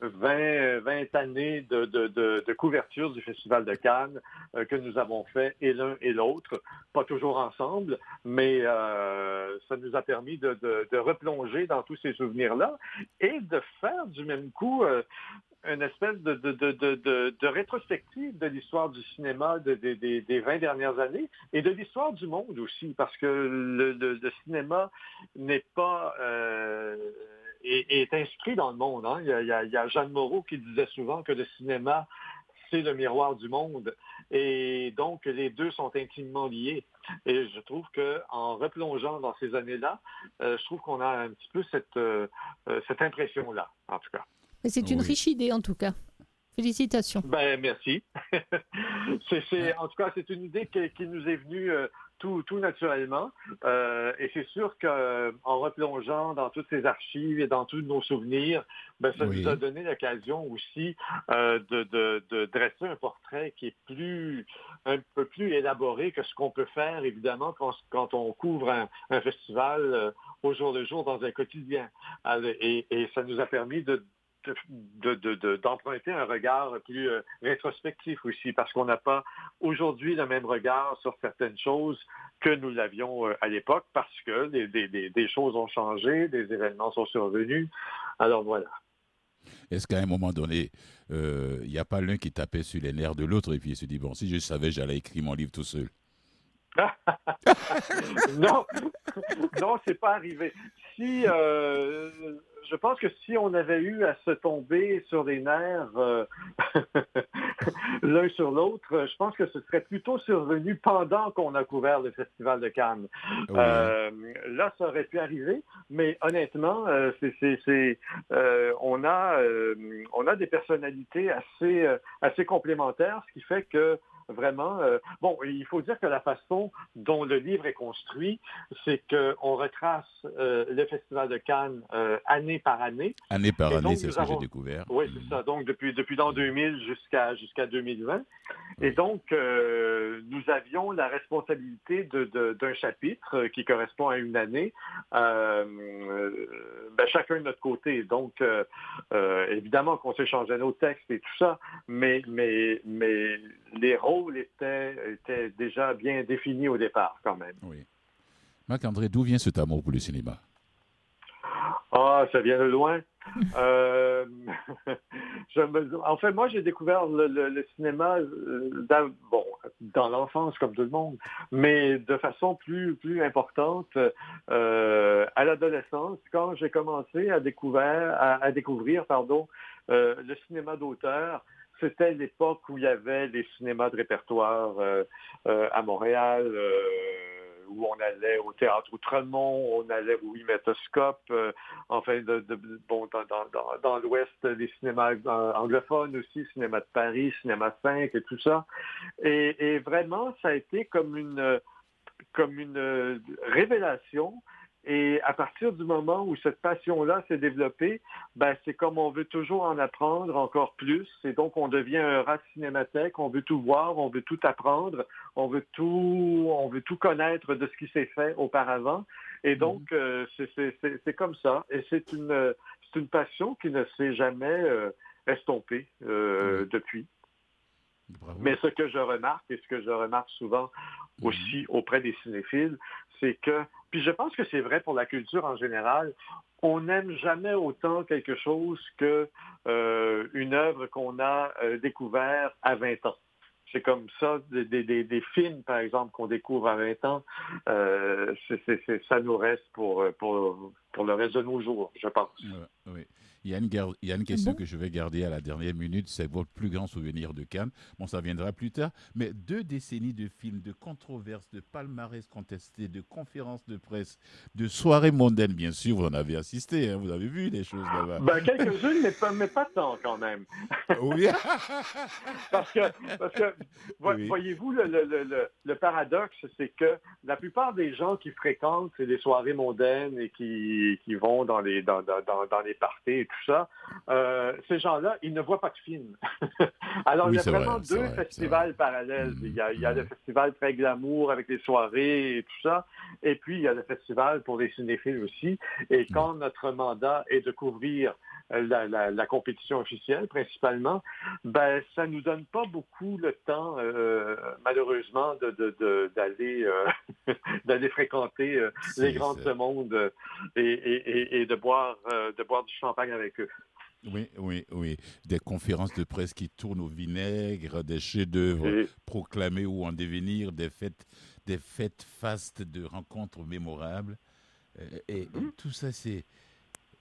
Speaker 8: 20, 20 années de, couverture du Festival de Cannes euh, que nous avons fait et l'un et l'autre, pas toujours ensemble, mais euh, ça nous a permis de, replonger dans tous ces souvenirs-là et de faire du même coup euh, une espèce de, de, rétrospective de l'histoire du cinéma des 20 dernières années et de l'histoire du monde aussi, parce que le, cinéma n'est pas... Euh, est, inscrit dans le monde. Hein. Il, y a, Jeanne Moreau qui disait souvent que le cinéma, c'est le miroir du monde. Et donc, les deux sont intimement liés. Et je trouve qu'en replongeant dans ces années-là, euh, je trouve qu'on a un petit peu cette, euh, cette impression-là, en tout cas.
Speaker 1: C'est une riche idée en tout cas. Félicitations.
Speaker 8: Ben, merci. c'est, en tout cas, c'est une idée qui, nous est venue euh, tout, tout, naturellement. Euh, et c'est sûr qu'en replongeant dans toutes ces archives et dans tous nos souvenirs, ben, ça nous a donné l'occasion aussi euh, de, de, dresser un portrait qui est plus un peu plus élaboré que ce qu'on peut faire, évidemment, quand, quand on couvre un, un festival au jour le jour dans un quotidien. Et, et ça nous a permis de d'emprunter un regard plus euh, rétrospectif aussi, parce qu'on n'a pas aujourd'hui le même regard sur certaines choses que nous l'avions euh, à l'époque, parce que des, choses ont changé, des événements sont survenus. Alors voilà.
Speaker 2: Est-ce qu'à un moment donné, il n'y a pas l'un qui tapait sur les nerfs de l'autre et puis il se dit, bon, si je savais, j'allais écrire mon livre tout seul?
Speaker 8: Non, non, c'est pas arrivé. Si, euh, je pense que si on avait eu à se tomber sur les nerfs euh, l'un sur l'autre, je pense que ce serait plutôt survenu pendant qu'on a couvert le Festival de Cannes. Euh, là, ça aurait pu arriver, mais honnêtement, c'est, on a, on a des personnalités assez, assez complémentaires, ce qui fait que vraiment. Euh, bon, il faut dire que la façon dont le livre est construit, c'est qu'on retrace euh, le Festival de Cannes euh, année par année.
Speaker 2: Année par année, c'est ce que j'ai découvert.
Speaker 8: Oui, c'est ça. Donc, depuis, depuis l'an 2000 jusqu'à jusqu'à 2020. Et donc, nous avions la responsabilité d'un chapitre qui correspond à une année, ben, chacun de notre côté. Donc, évidemment qu'on s'échangeait nos textes et tout ça, mais, mais, mais les rôles étaient, étaient déjà bien définis au départ, quand même.
Speaker 2: Oui. Marc-André, d'où vient cet amour pour le cinéma?
Speaker 8: Ah, ça vient de loin. euh, en fait, moi, j'ai découvert le, cinéma euh, dans, bon, dans l'enfance, comme tout le monde, mais de façon plus, plus importante euh, à l'adolescence, quand j'ai commencé à découvrir, à, découvrir pardon, euh, le cinéma d'auteur c'était l'époque où il y avait les cinémas de répertoire euh, euh, à Montréal, euh, où on allait au théâtre Outremont, on allait au Métoscope, enfin, bon, dans, l'Ouest, les cinémas anglophones aussi, cinéma de Paris, cinéma 5 et tout ça. Et, vraiment, ça a été comme une révélation et à partir du moment où cette passion-là s'est développée, ben, c'est comme on veut toujours en apprendre encore plus. Et donc, on devient un rat cinémathèque. On veut tout voir, on veut tout apprendre, on veut tout, on veut tout connaître de ce qui s'est fait auparavant. Et donc, mhm. euh, c'est comme ça. Et c'est une, une passion qui ne s'est jamais euh, estompée euh, mhm. depuis. Mais ce que je remarque, et ce que je remarque souvent mhm. aussi auprès des cinéphiles, c'est que puis je pense que c'est vrai pour la culture en général. On n'aime jamais autant quelque chose que euh, une œuvre qu'on a euh, découvert à 20 ans. C'est comme ça, des, films, par exemple, qu'on découvre à 20 ans, euh, ça nous reste pour, pour, pour le reste de nos jours, je pense.
Speaker 2: Il y a une, il y a une question que je vais garder à la dernière minute. C'est votre plus grand souvenir de Cannes. Bon, ça viendra plus tard. Mais deux décennies de films, de controverses, de palmarès contestés, de conférences de presse, de soirées mondaines, bien sûr, vous en avez assisté. Hein, vous avez vu les choses là-bas.
Speaker 8: Ben, quelques-unes, mais pas, mais pas tant quand même. Oui. parce que, parce que voyez-vous, le, le, le, paradoxe, c'est que la plupart des gens qui fréquentent les soirées mondaines et qui, qui vont dans les, dans, dans, dans les parties tout ça, euh, ces gens-là, ils ne voient pas de films. Alors, il y a vraiment deux festivals parallèles. Mm, il, y a, il y, a, le festival très glamour avec les soirées et tout ça, et puis il y a le festival pour les cinéphiles aussi. Et mm. quand notre mandat est de couvrir la, la, compétition officielle principalement, ben ça nous donne pas beaucoup le temps, euh, malheureusement, d'aller euh, fréquenter euh, les grands de ce monde et, et, de boire de boire du champagne avec eux.
Speaker 2: Oui, oui, oui. Des conférences de presse qui tournent au vinaigre, des chefs-d'œuvre proclamés ou en devenir, des fêtes, des fêtes fastes de rencontres mémorables. Et, mm-hmm. tout ça, c'est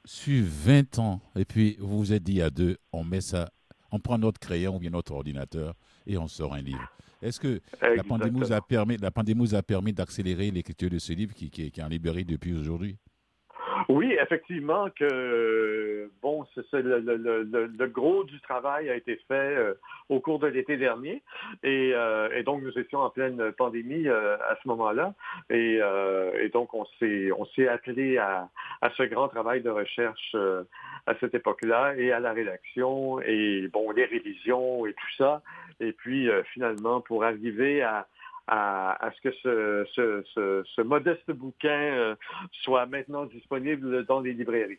Speaker 2: sur 20 ans, et puis vous vous êtes dit à deux, on met ça, on prend notre crayon ou bien notre ordinateur et on sort un livre. Est-ce que la pandémie, nous a permis, la pandémie a permis d'accélérer l'écriture de ce livre qui, qui, qui est en librairie depuis aujourd'hui?
Speaker 8: Oui, effectivement que bon, c'est le, le, gros du travail a été fait euh, au cours de l'été dernier, et, euh, et, donc nous étions en pleine pandémie euh, à ce moment-là, et, et, donc on s'est on s'est attelé à, à, ce grand travail de recherche à cette époque-là et à la rédaction et bon les révisions et tout ça, et puis finalement pour arriver à à, ce que ce, ce, modeste bouquin euh, soit maintenant disponible dans les librairies.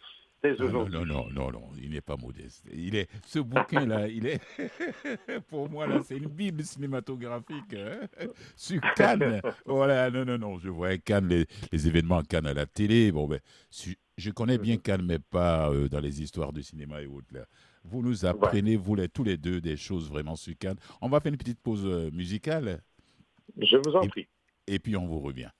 Speaker 8: aujourd'hui.
Speaker 2: Non, non, non, non, il n'est pas modeste. Il est, ce bouquin-là, il est, pour moi, là, c'est une bible cinématographique. Hein. Sur Cannes, voilà, non, non, non, je vois Cannes, les, les événements Cannes à la télé. Bon, ben, je connais bien Cannes, mais pas euh, dans les histoires du cinéma et autres. Là. Vous nous apprenez, vous les, tous les deux, des choses vraiment sur Cannes. On va faire une petite pause euh, musicale.
Speaker 8: Je vous en prie.
Speaker 2: Et puis on vous revient.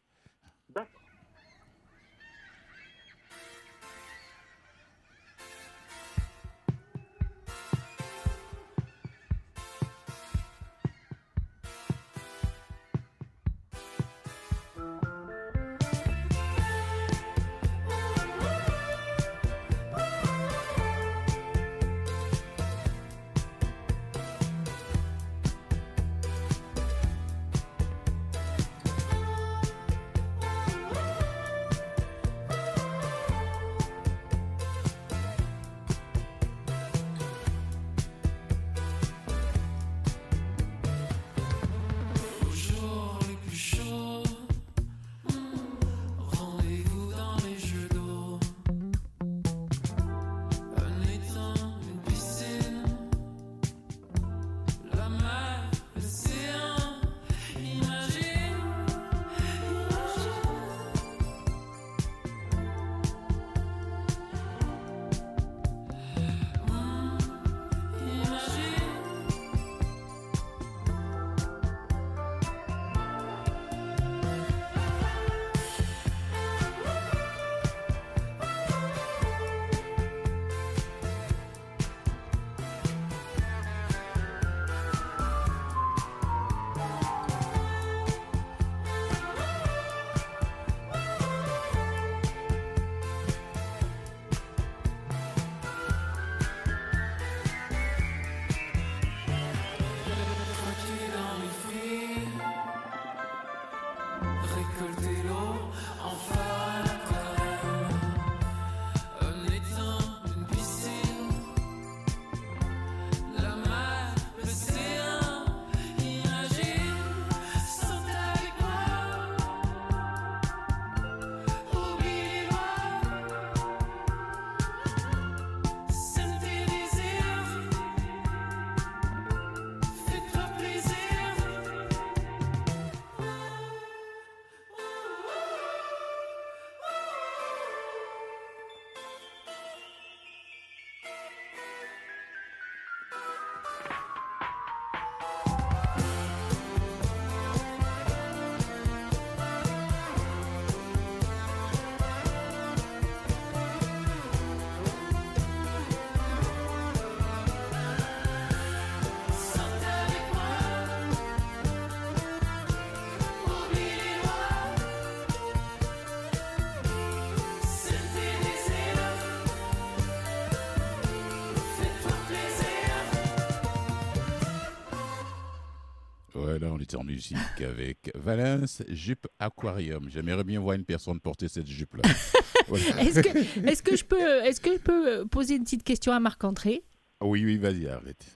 Speaker 2: Musique avec Valence, jupe aquarium. J'aimerais bien voir une personne porter cette jupe-là.
Speaker 1: Est-ce que, je peux, est que je peux poser une petite question à Marc-André?
Speaker 2: Oui, oui, vas-y, arrête.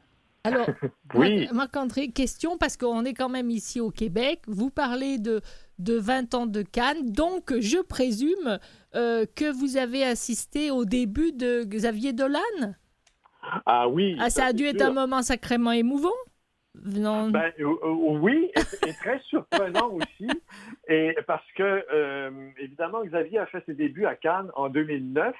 Speaker 1: Alors, oui. Marc-André, question, parce qu'on est quand même ici au Québec. Vous parlez de, de 20 ans de Cannes, donc je présume euh, que vous avez assisté au début de Xavier Dolan?
Speaker 8: Ah oui.
Speaker 1: Ah, ça a dû être un moment sacrément émouvant
Speaker 8: ben, euh, euh, oui, et, très surprenant aussi, et parce que euh, évidemment Xavier a fait ses débuts à Cannes en 2009.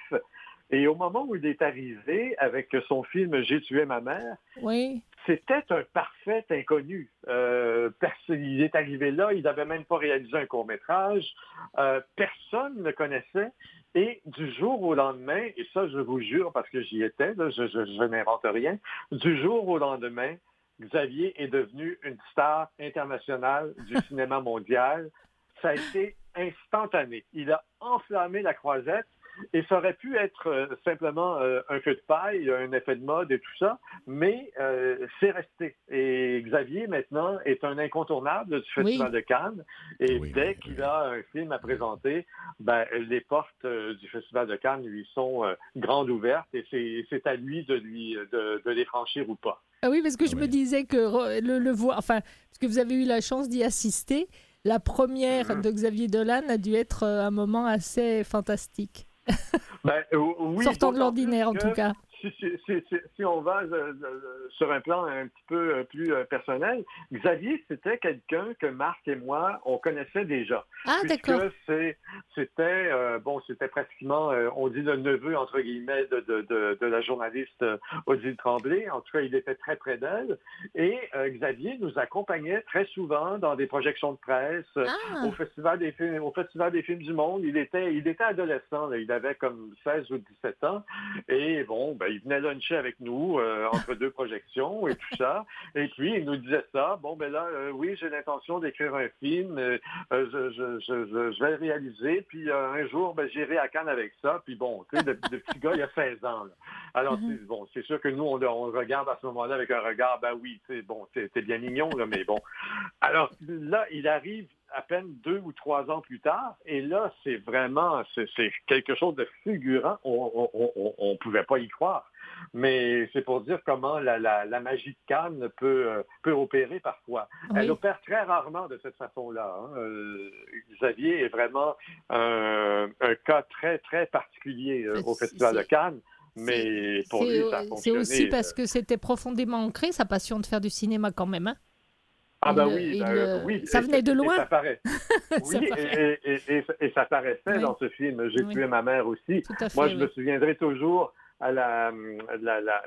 Speaker 8: Et au moment où il est arrivé avec son film J'ai tué ma mère,
Speaker 1: oui.
Speaker 8: c'était un parfait inconnu. il est arrivé là, il n'avait même pas réalisé un court métrage, personne ne le connaissait. Et du jour au lendemain, et ça je vous jure parce que j'y étais, je, je n'invente rien, du jour au lendemain, Xavier est devenu une star internationale du cinéma mondial. Ça a été instantané. Il a enflammé la croisette et ça aurait pu être euh, simplement euh, un feu de paille, un effet de mode et tout ça, mais euh, c'est resté. Et Xavier, maintenant, est un incontournable du Festival de Cannes. Et dès qu'il a un film à présenter, ben, les portes du Festival de Cannes lui sont grandes ouvertes et c'est à lui de, lui, de, de les franchir ou pas.
Speaker 1: Ah oui, parce que je me disais que le, le voir, enfin, parce que vous avez eu la chance d'y assister, la première mhm. de Xavier Dolan a dû être euh, un moment assez fantastique.
Speaker 8: Ben, oui,
Speaker 1: Sortant de l'ordinaire, en tout cas
Speaker 8: si, on va euh, euh, sur un plan un petit peu euh, plus personnel, Xavier, c'était quelqu'un que Marc et moi, on connaissait déjà.
Speaker 1: Ah, d'accord.
Speaker 8: C'était, bon, c'était pratiquement, on dit le neveu, entre guillemets, de, la journaliste Odile Tremblay. En tout cas, il était très près d'elle. Et Xavier nous accompagnait très souvent dans des projections de presse, ah. au, Festival des films, au Festival des films du monde. Il était, il était adolescent, il avait comme 16 ou 17 ans. Et bon, ben, il venait luncher avec nous euh, entre deux projections et tout ça. Et puis, il nous disait ça. Bon, ben là, euh, oui, j'ai l'intention d'écrire un film. Euh, je, vais le réaliser. Puis un jour, ben, j'irai à Cannes avec ça. Puis bon, tu sais, le, petit gars, il a 16 ans. Alors, mm-hmm. bon, c'est sûr que nous, on, regarde à ce moment-là avec un regard, ben oui, c'est bon, t'es bien mignon, là, mais bon. Alors là, il arrive à peine deux ou trois ans plus tard. Et là, c'est vraiment, c'est quelque chose de figurant. On ne pouvait pas y croire. Mais c'est pour dire comment la, magie de Cannes peut, euh, peut opérer parfois. Elle opère très rarement de cette façon-là. Hein. Euh, Xavier est vraiment un, cas très, très particulier euh, au Festival de Cannes. Mais pour lui, ça a
Speaker 1: C'est aussi parce que c'était profondément ancré, sa passion de faire du cinéma quand même. Hein.
Speaker 8: Ah ben oui, ben, oui.
Speaker 1: Ça venait de loin.
Speaker 8: ça paraît. oui, et, ça paraissait dans ce film. J'ai tué ma mère aussi. Moi, je me souviendrai toujours à la,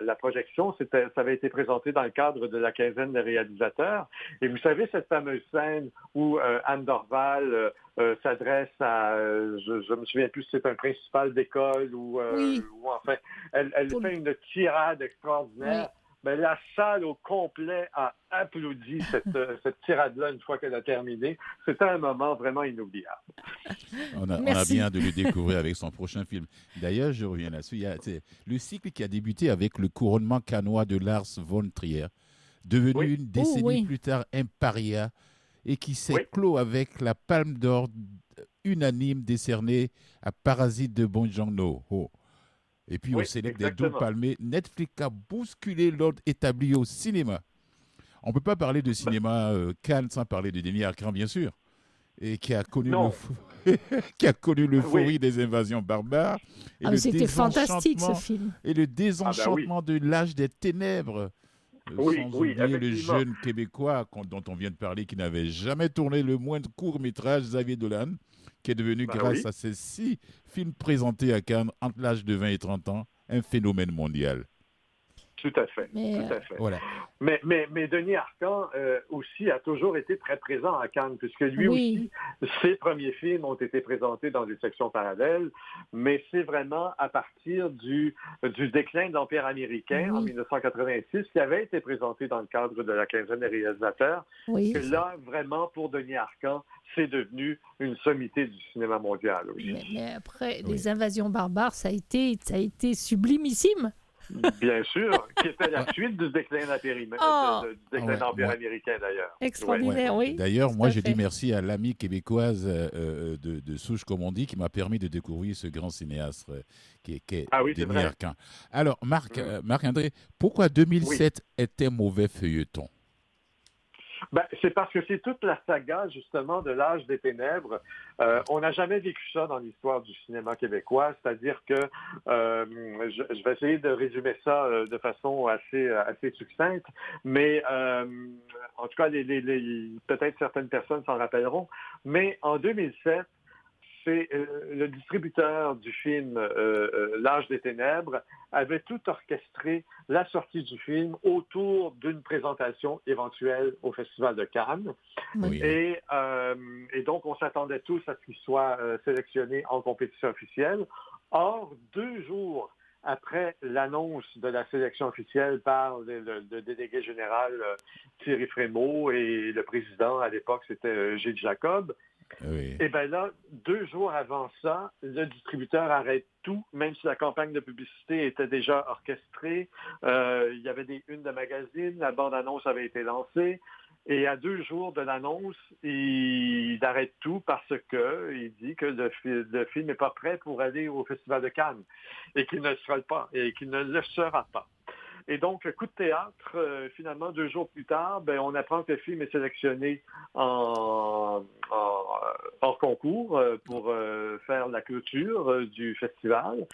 Speaker 8: la, projection, ça avait été présenté dans le cadre de la quinzaine de réalisateurs. Et vous savez, cette fameuse scène où euh, Anne Dorval euh, euh, s'adresse à, je ne me souviens plus si c'est un principal d'école ou, ou, enfin, elle, elle fait une tirade extraordinaire mais ben, la salle au complet a applaudi cette, euh, cette tirade-là une fois qu'elle a terminé. C'était un moment vraiment inoubliable.
Speaker 2: On a, on a, bien de le découvrir avec son prochain film. D'ailleurs, je reviens là-dessus. Il y a le cycle qui a débuté avec le couronnement canois de Lars von Trier, devenu une décennie oh, plus tard un paria, et qui s'est clos avec la palme d'or unanime décernée à Parasite de Bong Joon-ho. Et puis au Sénèque des deux palmés, Netflix a bousculé l'ordre établi au cinéma. On ne peut pas parler de cinéma euh, Cannes sans parler de Denis Arcand, bien sûr, et qui a connu le qui a connu l'euphorie des invasions barbares.
Speaker 1: Ah, C'était fantastique ce film.
Speaker 2: Et le désenchantement ah, bah de l'âge des ténèbres. Oui, sans oublier le jeune Québécois dont on vient de parler, qui n'avait jamais tourné le moindre court métrage, Xavier Dolan qui est devenu, bah grâce à ces six films présentés à Cannes entre l'âge de 20 et 30 ans, un phénomène mondial.
Speaker 8: Tout à fait. Mais, tout à fait. Voilà. Mais, mais, mais, Denis Arcand euh, aussi a toujours été très présent à Cannes, puisque lui aussi, ses premiers films ont été présentés dans des sections parallèles, mais c'est vraiment à partir du, du déclin de l'Empire américain en 1986 qui avait été présenté dans le cadre de la quinzaine des réalisateurs, que là, vraiment, pour Denis Arcand, c'est devenu une sommité du cinéma mondial aussi.
Speaker 1: Mais, après, les invasions barbares, ça a été, ça a été sublimissime.
Speaker 8: Bien sûr, qui était la suite du déclin oh. du déclin d'Empire américain d'ailleurs.
Speaker 1: Extraordinaire, oui.
Speaker 2: D'ailleurs, moi, je dis merci à l'ami québécoise euh, euh, de, souche, comme on dit, qui m'a permis de découvrir ce grand cinéaste euh, qui, qui, est ah oui, Denis Alors, Marc, mm. Marc-André, pourquoi 2007 était mauvais feuilleton?
Speaker 8: Ben, c'est parce que c'est toute la saga, justement, de l'âge des ténèbres. Euh, on n'a jamais vécu ça dans l'histoire du cinéma québécois, c'est-à-dire que euh, je, vais essayer de résumer ça euh, de façon assez, assez succincte, mais en tout cas, les, peut-être certaines personnes s'en rappelleront, mais en 2007, c'est euh, le distributeur du film euh, euh, L'âge des ténèbres avait tout orchestré la sortie du film autour d'une présentation éventuelle au Festival de Cannes. Et, donc, on s'attendait tous à ce qu'il soit sélectionné en compétition officielle. Or, deux jours après l'annonce de la sélection officielle par le, délégué général Thierry Frémaux et le président à l'époque, c'était Gilles Jacob, et eh bien là, deux jours avant ça, le distributeur arrête tout, même si la campagne de publicité était déjà orchestrée. Euh, il y avait des unes de magazines, la bande-annonce avait été lancée. Et à deux jours de l'annonce, il, arrête tout parce que il dit que le, le film n'est pas prêt pour aller au Festival de Cannes et qu'il ne sera pas et qu'il ne le sera pas. Et donc, coup de théâtre, euh, finalement, deux jours plus tard, ben, on apprend que le film est sélectionné en, en, concours euh, pour euh, faire la clôture du festival.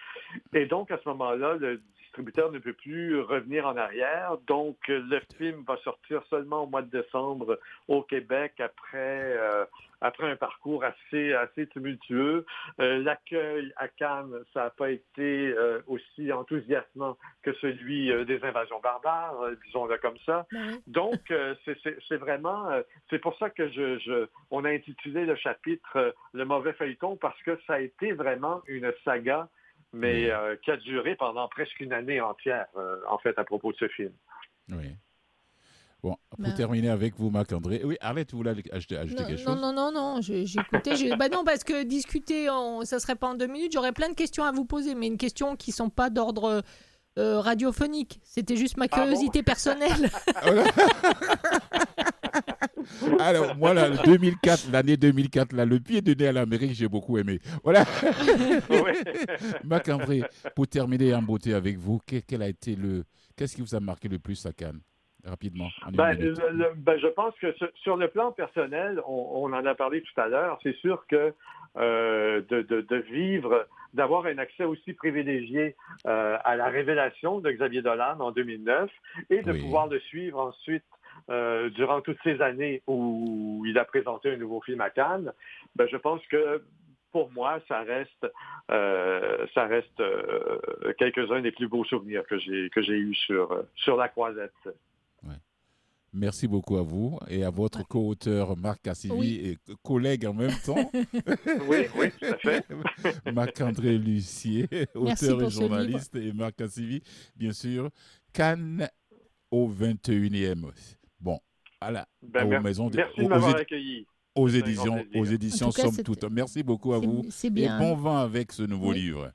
Speaker 8: Et donc, à ce moment-là, le distributeur ne peut plus revenir en arrière. Donc, le film va sortir seulement au mois de décembre au Québec après, euh, après un parcours assez, assez tumultueux. Euh, l'accueil à Cannes, ça n'a pas été euh, aussi enthousiasmant que celui des invasions barbares, disons-le comme ça. Ben Donc, c'est vraiment, c'est pour ça que je, je, on a intitulé le chapitre Le mauvais feuilleton parce que ça a été vraiment une saga mais euh, qui a duré pendant presque une année entière, euh, en fait, à propos de ce film.
Speaker 2: Oui. Bon, pour ben. terminer avec vous, Marc-André. Oui, Arlette, vous voulez ajouter, quelque chose?
Speaker 1: Non, non, non, non, j'écoutais. bah non, parce que discuter, ça ça serait pas en deux minutes. J'aurais plein de questions à vous poser, mais une question qui ne sont pas d'ordre euh, radiophonique. C'était juste ma ah curiosité personnelle.
Speaker 2: Alors, moi, là, 2004, l'année 2004, là, le pied de nez à l'Amérique, j'ai beaucoup aimé. Voilà. Marc André, pour terminer en beauté avec vous, quel a été le. Qu'est-ce qui vous a marqué le plus à Cannes? Rapidement.
Speaker 8: Ben, ben, je pense que sur le plan personnel, on, en a parlé tout à l'heure, c'est sûr que euh, de, de, vivre, d'avoir un accès aussi privilégié euh, à la révélation de Xavier Dolan en 2009 et de pouvoir le suivre ensuite euh, durant toutes ces années où il a présenté un nouveau film à Cannes, ben, je pense que pour moi, ça reste, euh, ça reste euh, quelques-uns des plus beaux souvenirs que j'ai que j'ai eus sur sur la croisette.
Speaker 2: Merci beaucoup à vous et à votre co-auteur Marc Cassivi et collègue en même temps.
Speaker 8: oui, oui, tout à fait.
Speaker 2: Marc-André Lucier, auteur et journaliste, et Marc Cassivi, bien sûr. Cannes au 21e Bon, à la,
Speaker 8: ben, aux maisons de, merci de m'avoir accueilli.
Speaker 2: Aux éditions, aux éditions Somme Toute. Merci beaucoup à vous. Et bon vent avec ce nouveau livre.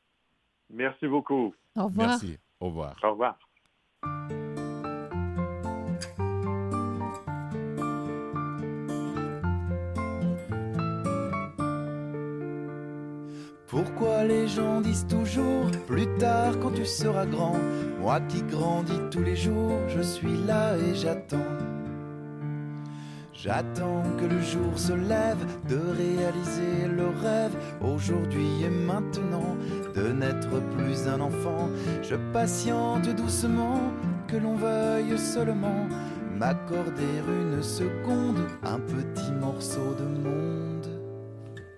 Speaker 8: Merci beaucoup.
Speaker 1: Au revoir.
Speaker 2: Merci. Au revoir.
Speaker 8: Au revoir.
Speaker 7: Pourquoi les gens disent toujours plus tard quand tu seras grand Moi qui grandis tous les jours, je suis là et j'attends. J'attends que le jour se lève de réaliser le rêve aujourd'hui et maintenant de n'être plus un enfant. Je patiente doucement que l'on veuille seulement m'accorder une seconde, un petit morceau de monde.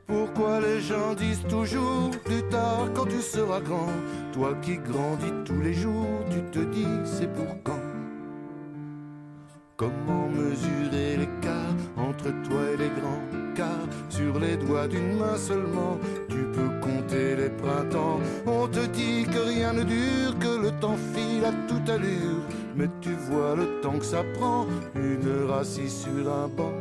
Speaker 7: Pourquoi les gens disent toujours plus tard quand tu seras grand? Toi qui grandis tous les jours, tu te dis c'est pour quand? Comment mesurer l'écart entre toi et les grands? Car sur les doigts d'une main seulement, tu peux compter les printemps. On te dit que rien ne dure, que le temps file à toute allure. Mais tu vois le temps que ça prend, une heure assise sur un banc.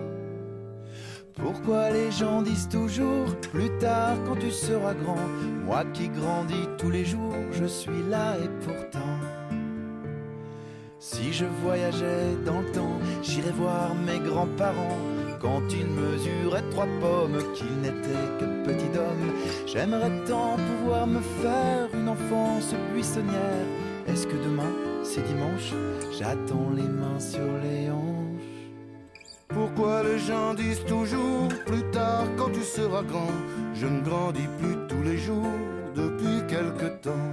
Speaker 7: Pourquoi les gens disent toujours plus tard quand tu seras grand Moi qui grandis tous les jours, je suis là et pourtant. Si je voyageais dans le temps, j'irais voir mes grands-parents quand ils mesuraient trois pommes, qu'ils n'étaient que petits hommes. J'aimerais tant pouvoir me faire une enfance buissonnière. Est-ce que demain, c'est dimanche? J'attends les mains sur les hanches. Pourquoi les gens disent toujours plus tard quand tu seras grand Je ne grandis plus tous les jours depuis quelque temps.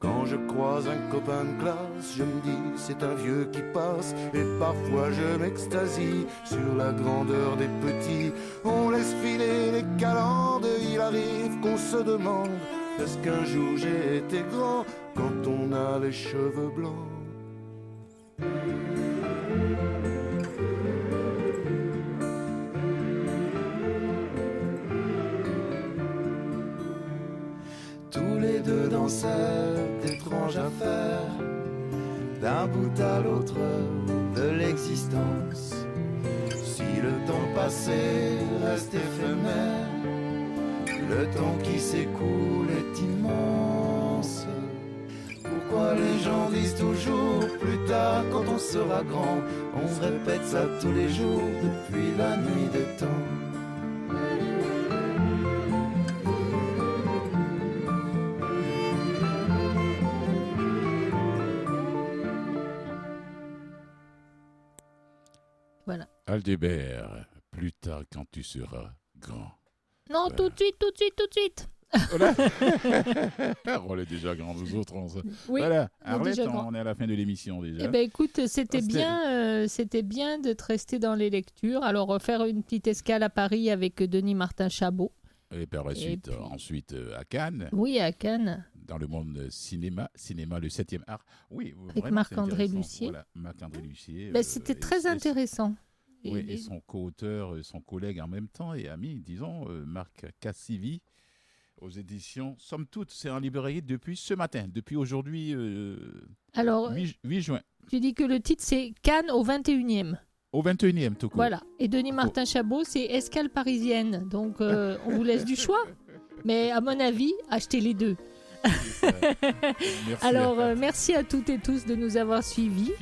Speaker 7: Quand je croise un copain de classe, je me dis c'est un vieux qui passe et parfois je m'extasie sur la grandeur des petits. On laisse filer les calendes, il arrive qu'on se demande est-ce qu'un jour j'ai été grand quand on a les cheveux blancs? Danseurs d'étranges affaires, d'un bout à l'autre de l'existence. Si le temps passé reste éphémère, le temps qui s'écoule est immense. Pourquoi les gens disent toujours plus tard quand on sera grand On se répète ça tous les jours depuis la nuit des temps.
Speaker 2: Aldébert, plus tard quand tu seras grand.
Speaker 1: Non, tout de suite, tout de suite, tout de suite.
Speaker 2: Voilà. on est déjà grands, nous autres. On...
Speaker 1: Oui,
Speaker 2: voilà.
Speaker 1: on est
Speaker 2: Arlette,
Speaker 1: déjà grands.
Speaker 2: on est à la fin de l'émission déjà.
Speaker 1: Eh ben écoute, c'était bien, euh, c'était bien de te rester dans les lectures. Alors euh, faire une petite escale à Paris avec Denis Martin Chabot.
Speaker 2: Et par la suite,
Speaker 1: puis-
Speaker 2: euh, ensuite euh, à Cannes,
Speaker 1: Oui, à Cannes.
Speaker 2: dans le monde euh, cinéma, cinéma le 7e art. Oui,
Speaker 1: Avec Marc-André
Speaker 2: intéressant.
Speaker 1: Lucier.
Speaker 2: Voilà, Marc-André Lucier.
Speaker 1: Ben,
Speaker 2: euh,
Speaker 1: c'était très
Speaker 2: et-. Oui,
Speaker 1: Et-
Speaker 2: son co-auteur, euh, son collègue en même temps et ami, disons, euh, Marc Cassivi, aux éditions Somme Toute. C'est en librairie depuis ce matin, depuis aujourd'hui, euh,
Speaker 1: Alors,
Speaker 2: 8, 8 juin,
Speaker 1: tu dis que le titre c'est Cannes au 21e.
Speaker 2: au 21e, tout court.
Speaker 1: Voilà. Et Denis. Martin Chabot, c'est Escale parisienne. Donc, euh, on vous laisse du choix. Mais à mon avis, achetez les deux.
Speaker 2: Merci
Speaker 1: Alors,
Speaker 2: à-
Speaker 1: euh, merci à toutes et tous de nous avoir suivis.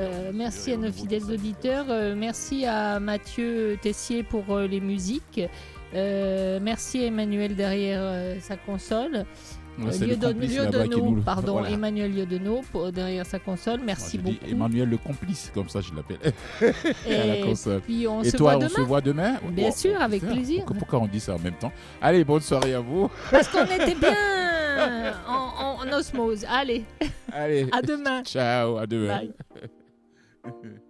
Speaker 1: Euh, merci à nos fidèles auditeurs. Euh, merci à Mathieu Tessier pour euh, les musiques. Merci à Emmanuel derrière sa console.
Speaker 2: Ouais, le-
Speaker 1: pardon,
Speaker 2: Voilà.
Speaker 1: Emmanuel pour, derrière sa console. Merci
Speaker 2: Moi,
Speaker 1: beaucoup.
Speaker 2: Emmanuel le complice, comme ça je l'appelle.
Speaker 1: Et puis on
Speaker 2: Et
Speaker 1: se
Speaker 2: toi,
Speaker 1: voit
Speaker 2: on se voit demain
Speaker 1: Bien
Speaker 2: Oh,
Speaker 1: sûr,
Speaker 2: peut
Speaker 1: avec plaisir.
Speaker 2: Pourquoi, pourquoi on dit ça en même temps Allez, bonne soirée à vous.
Speaker 1: Parce qu'on était bien en, en- en osmose. Allez,
Speaker 2: Allez,
Speaker 1: à demain.
Speaker 2: ciao, à demain.
Speaker 1: Bye.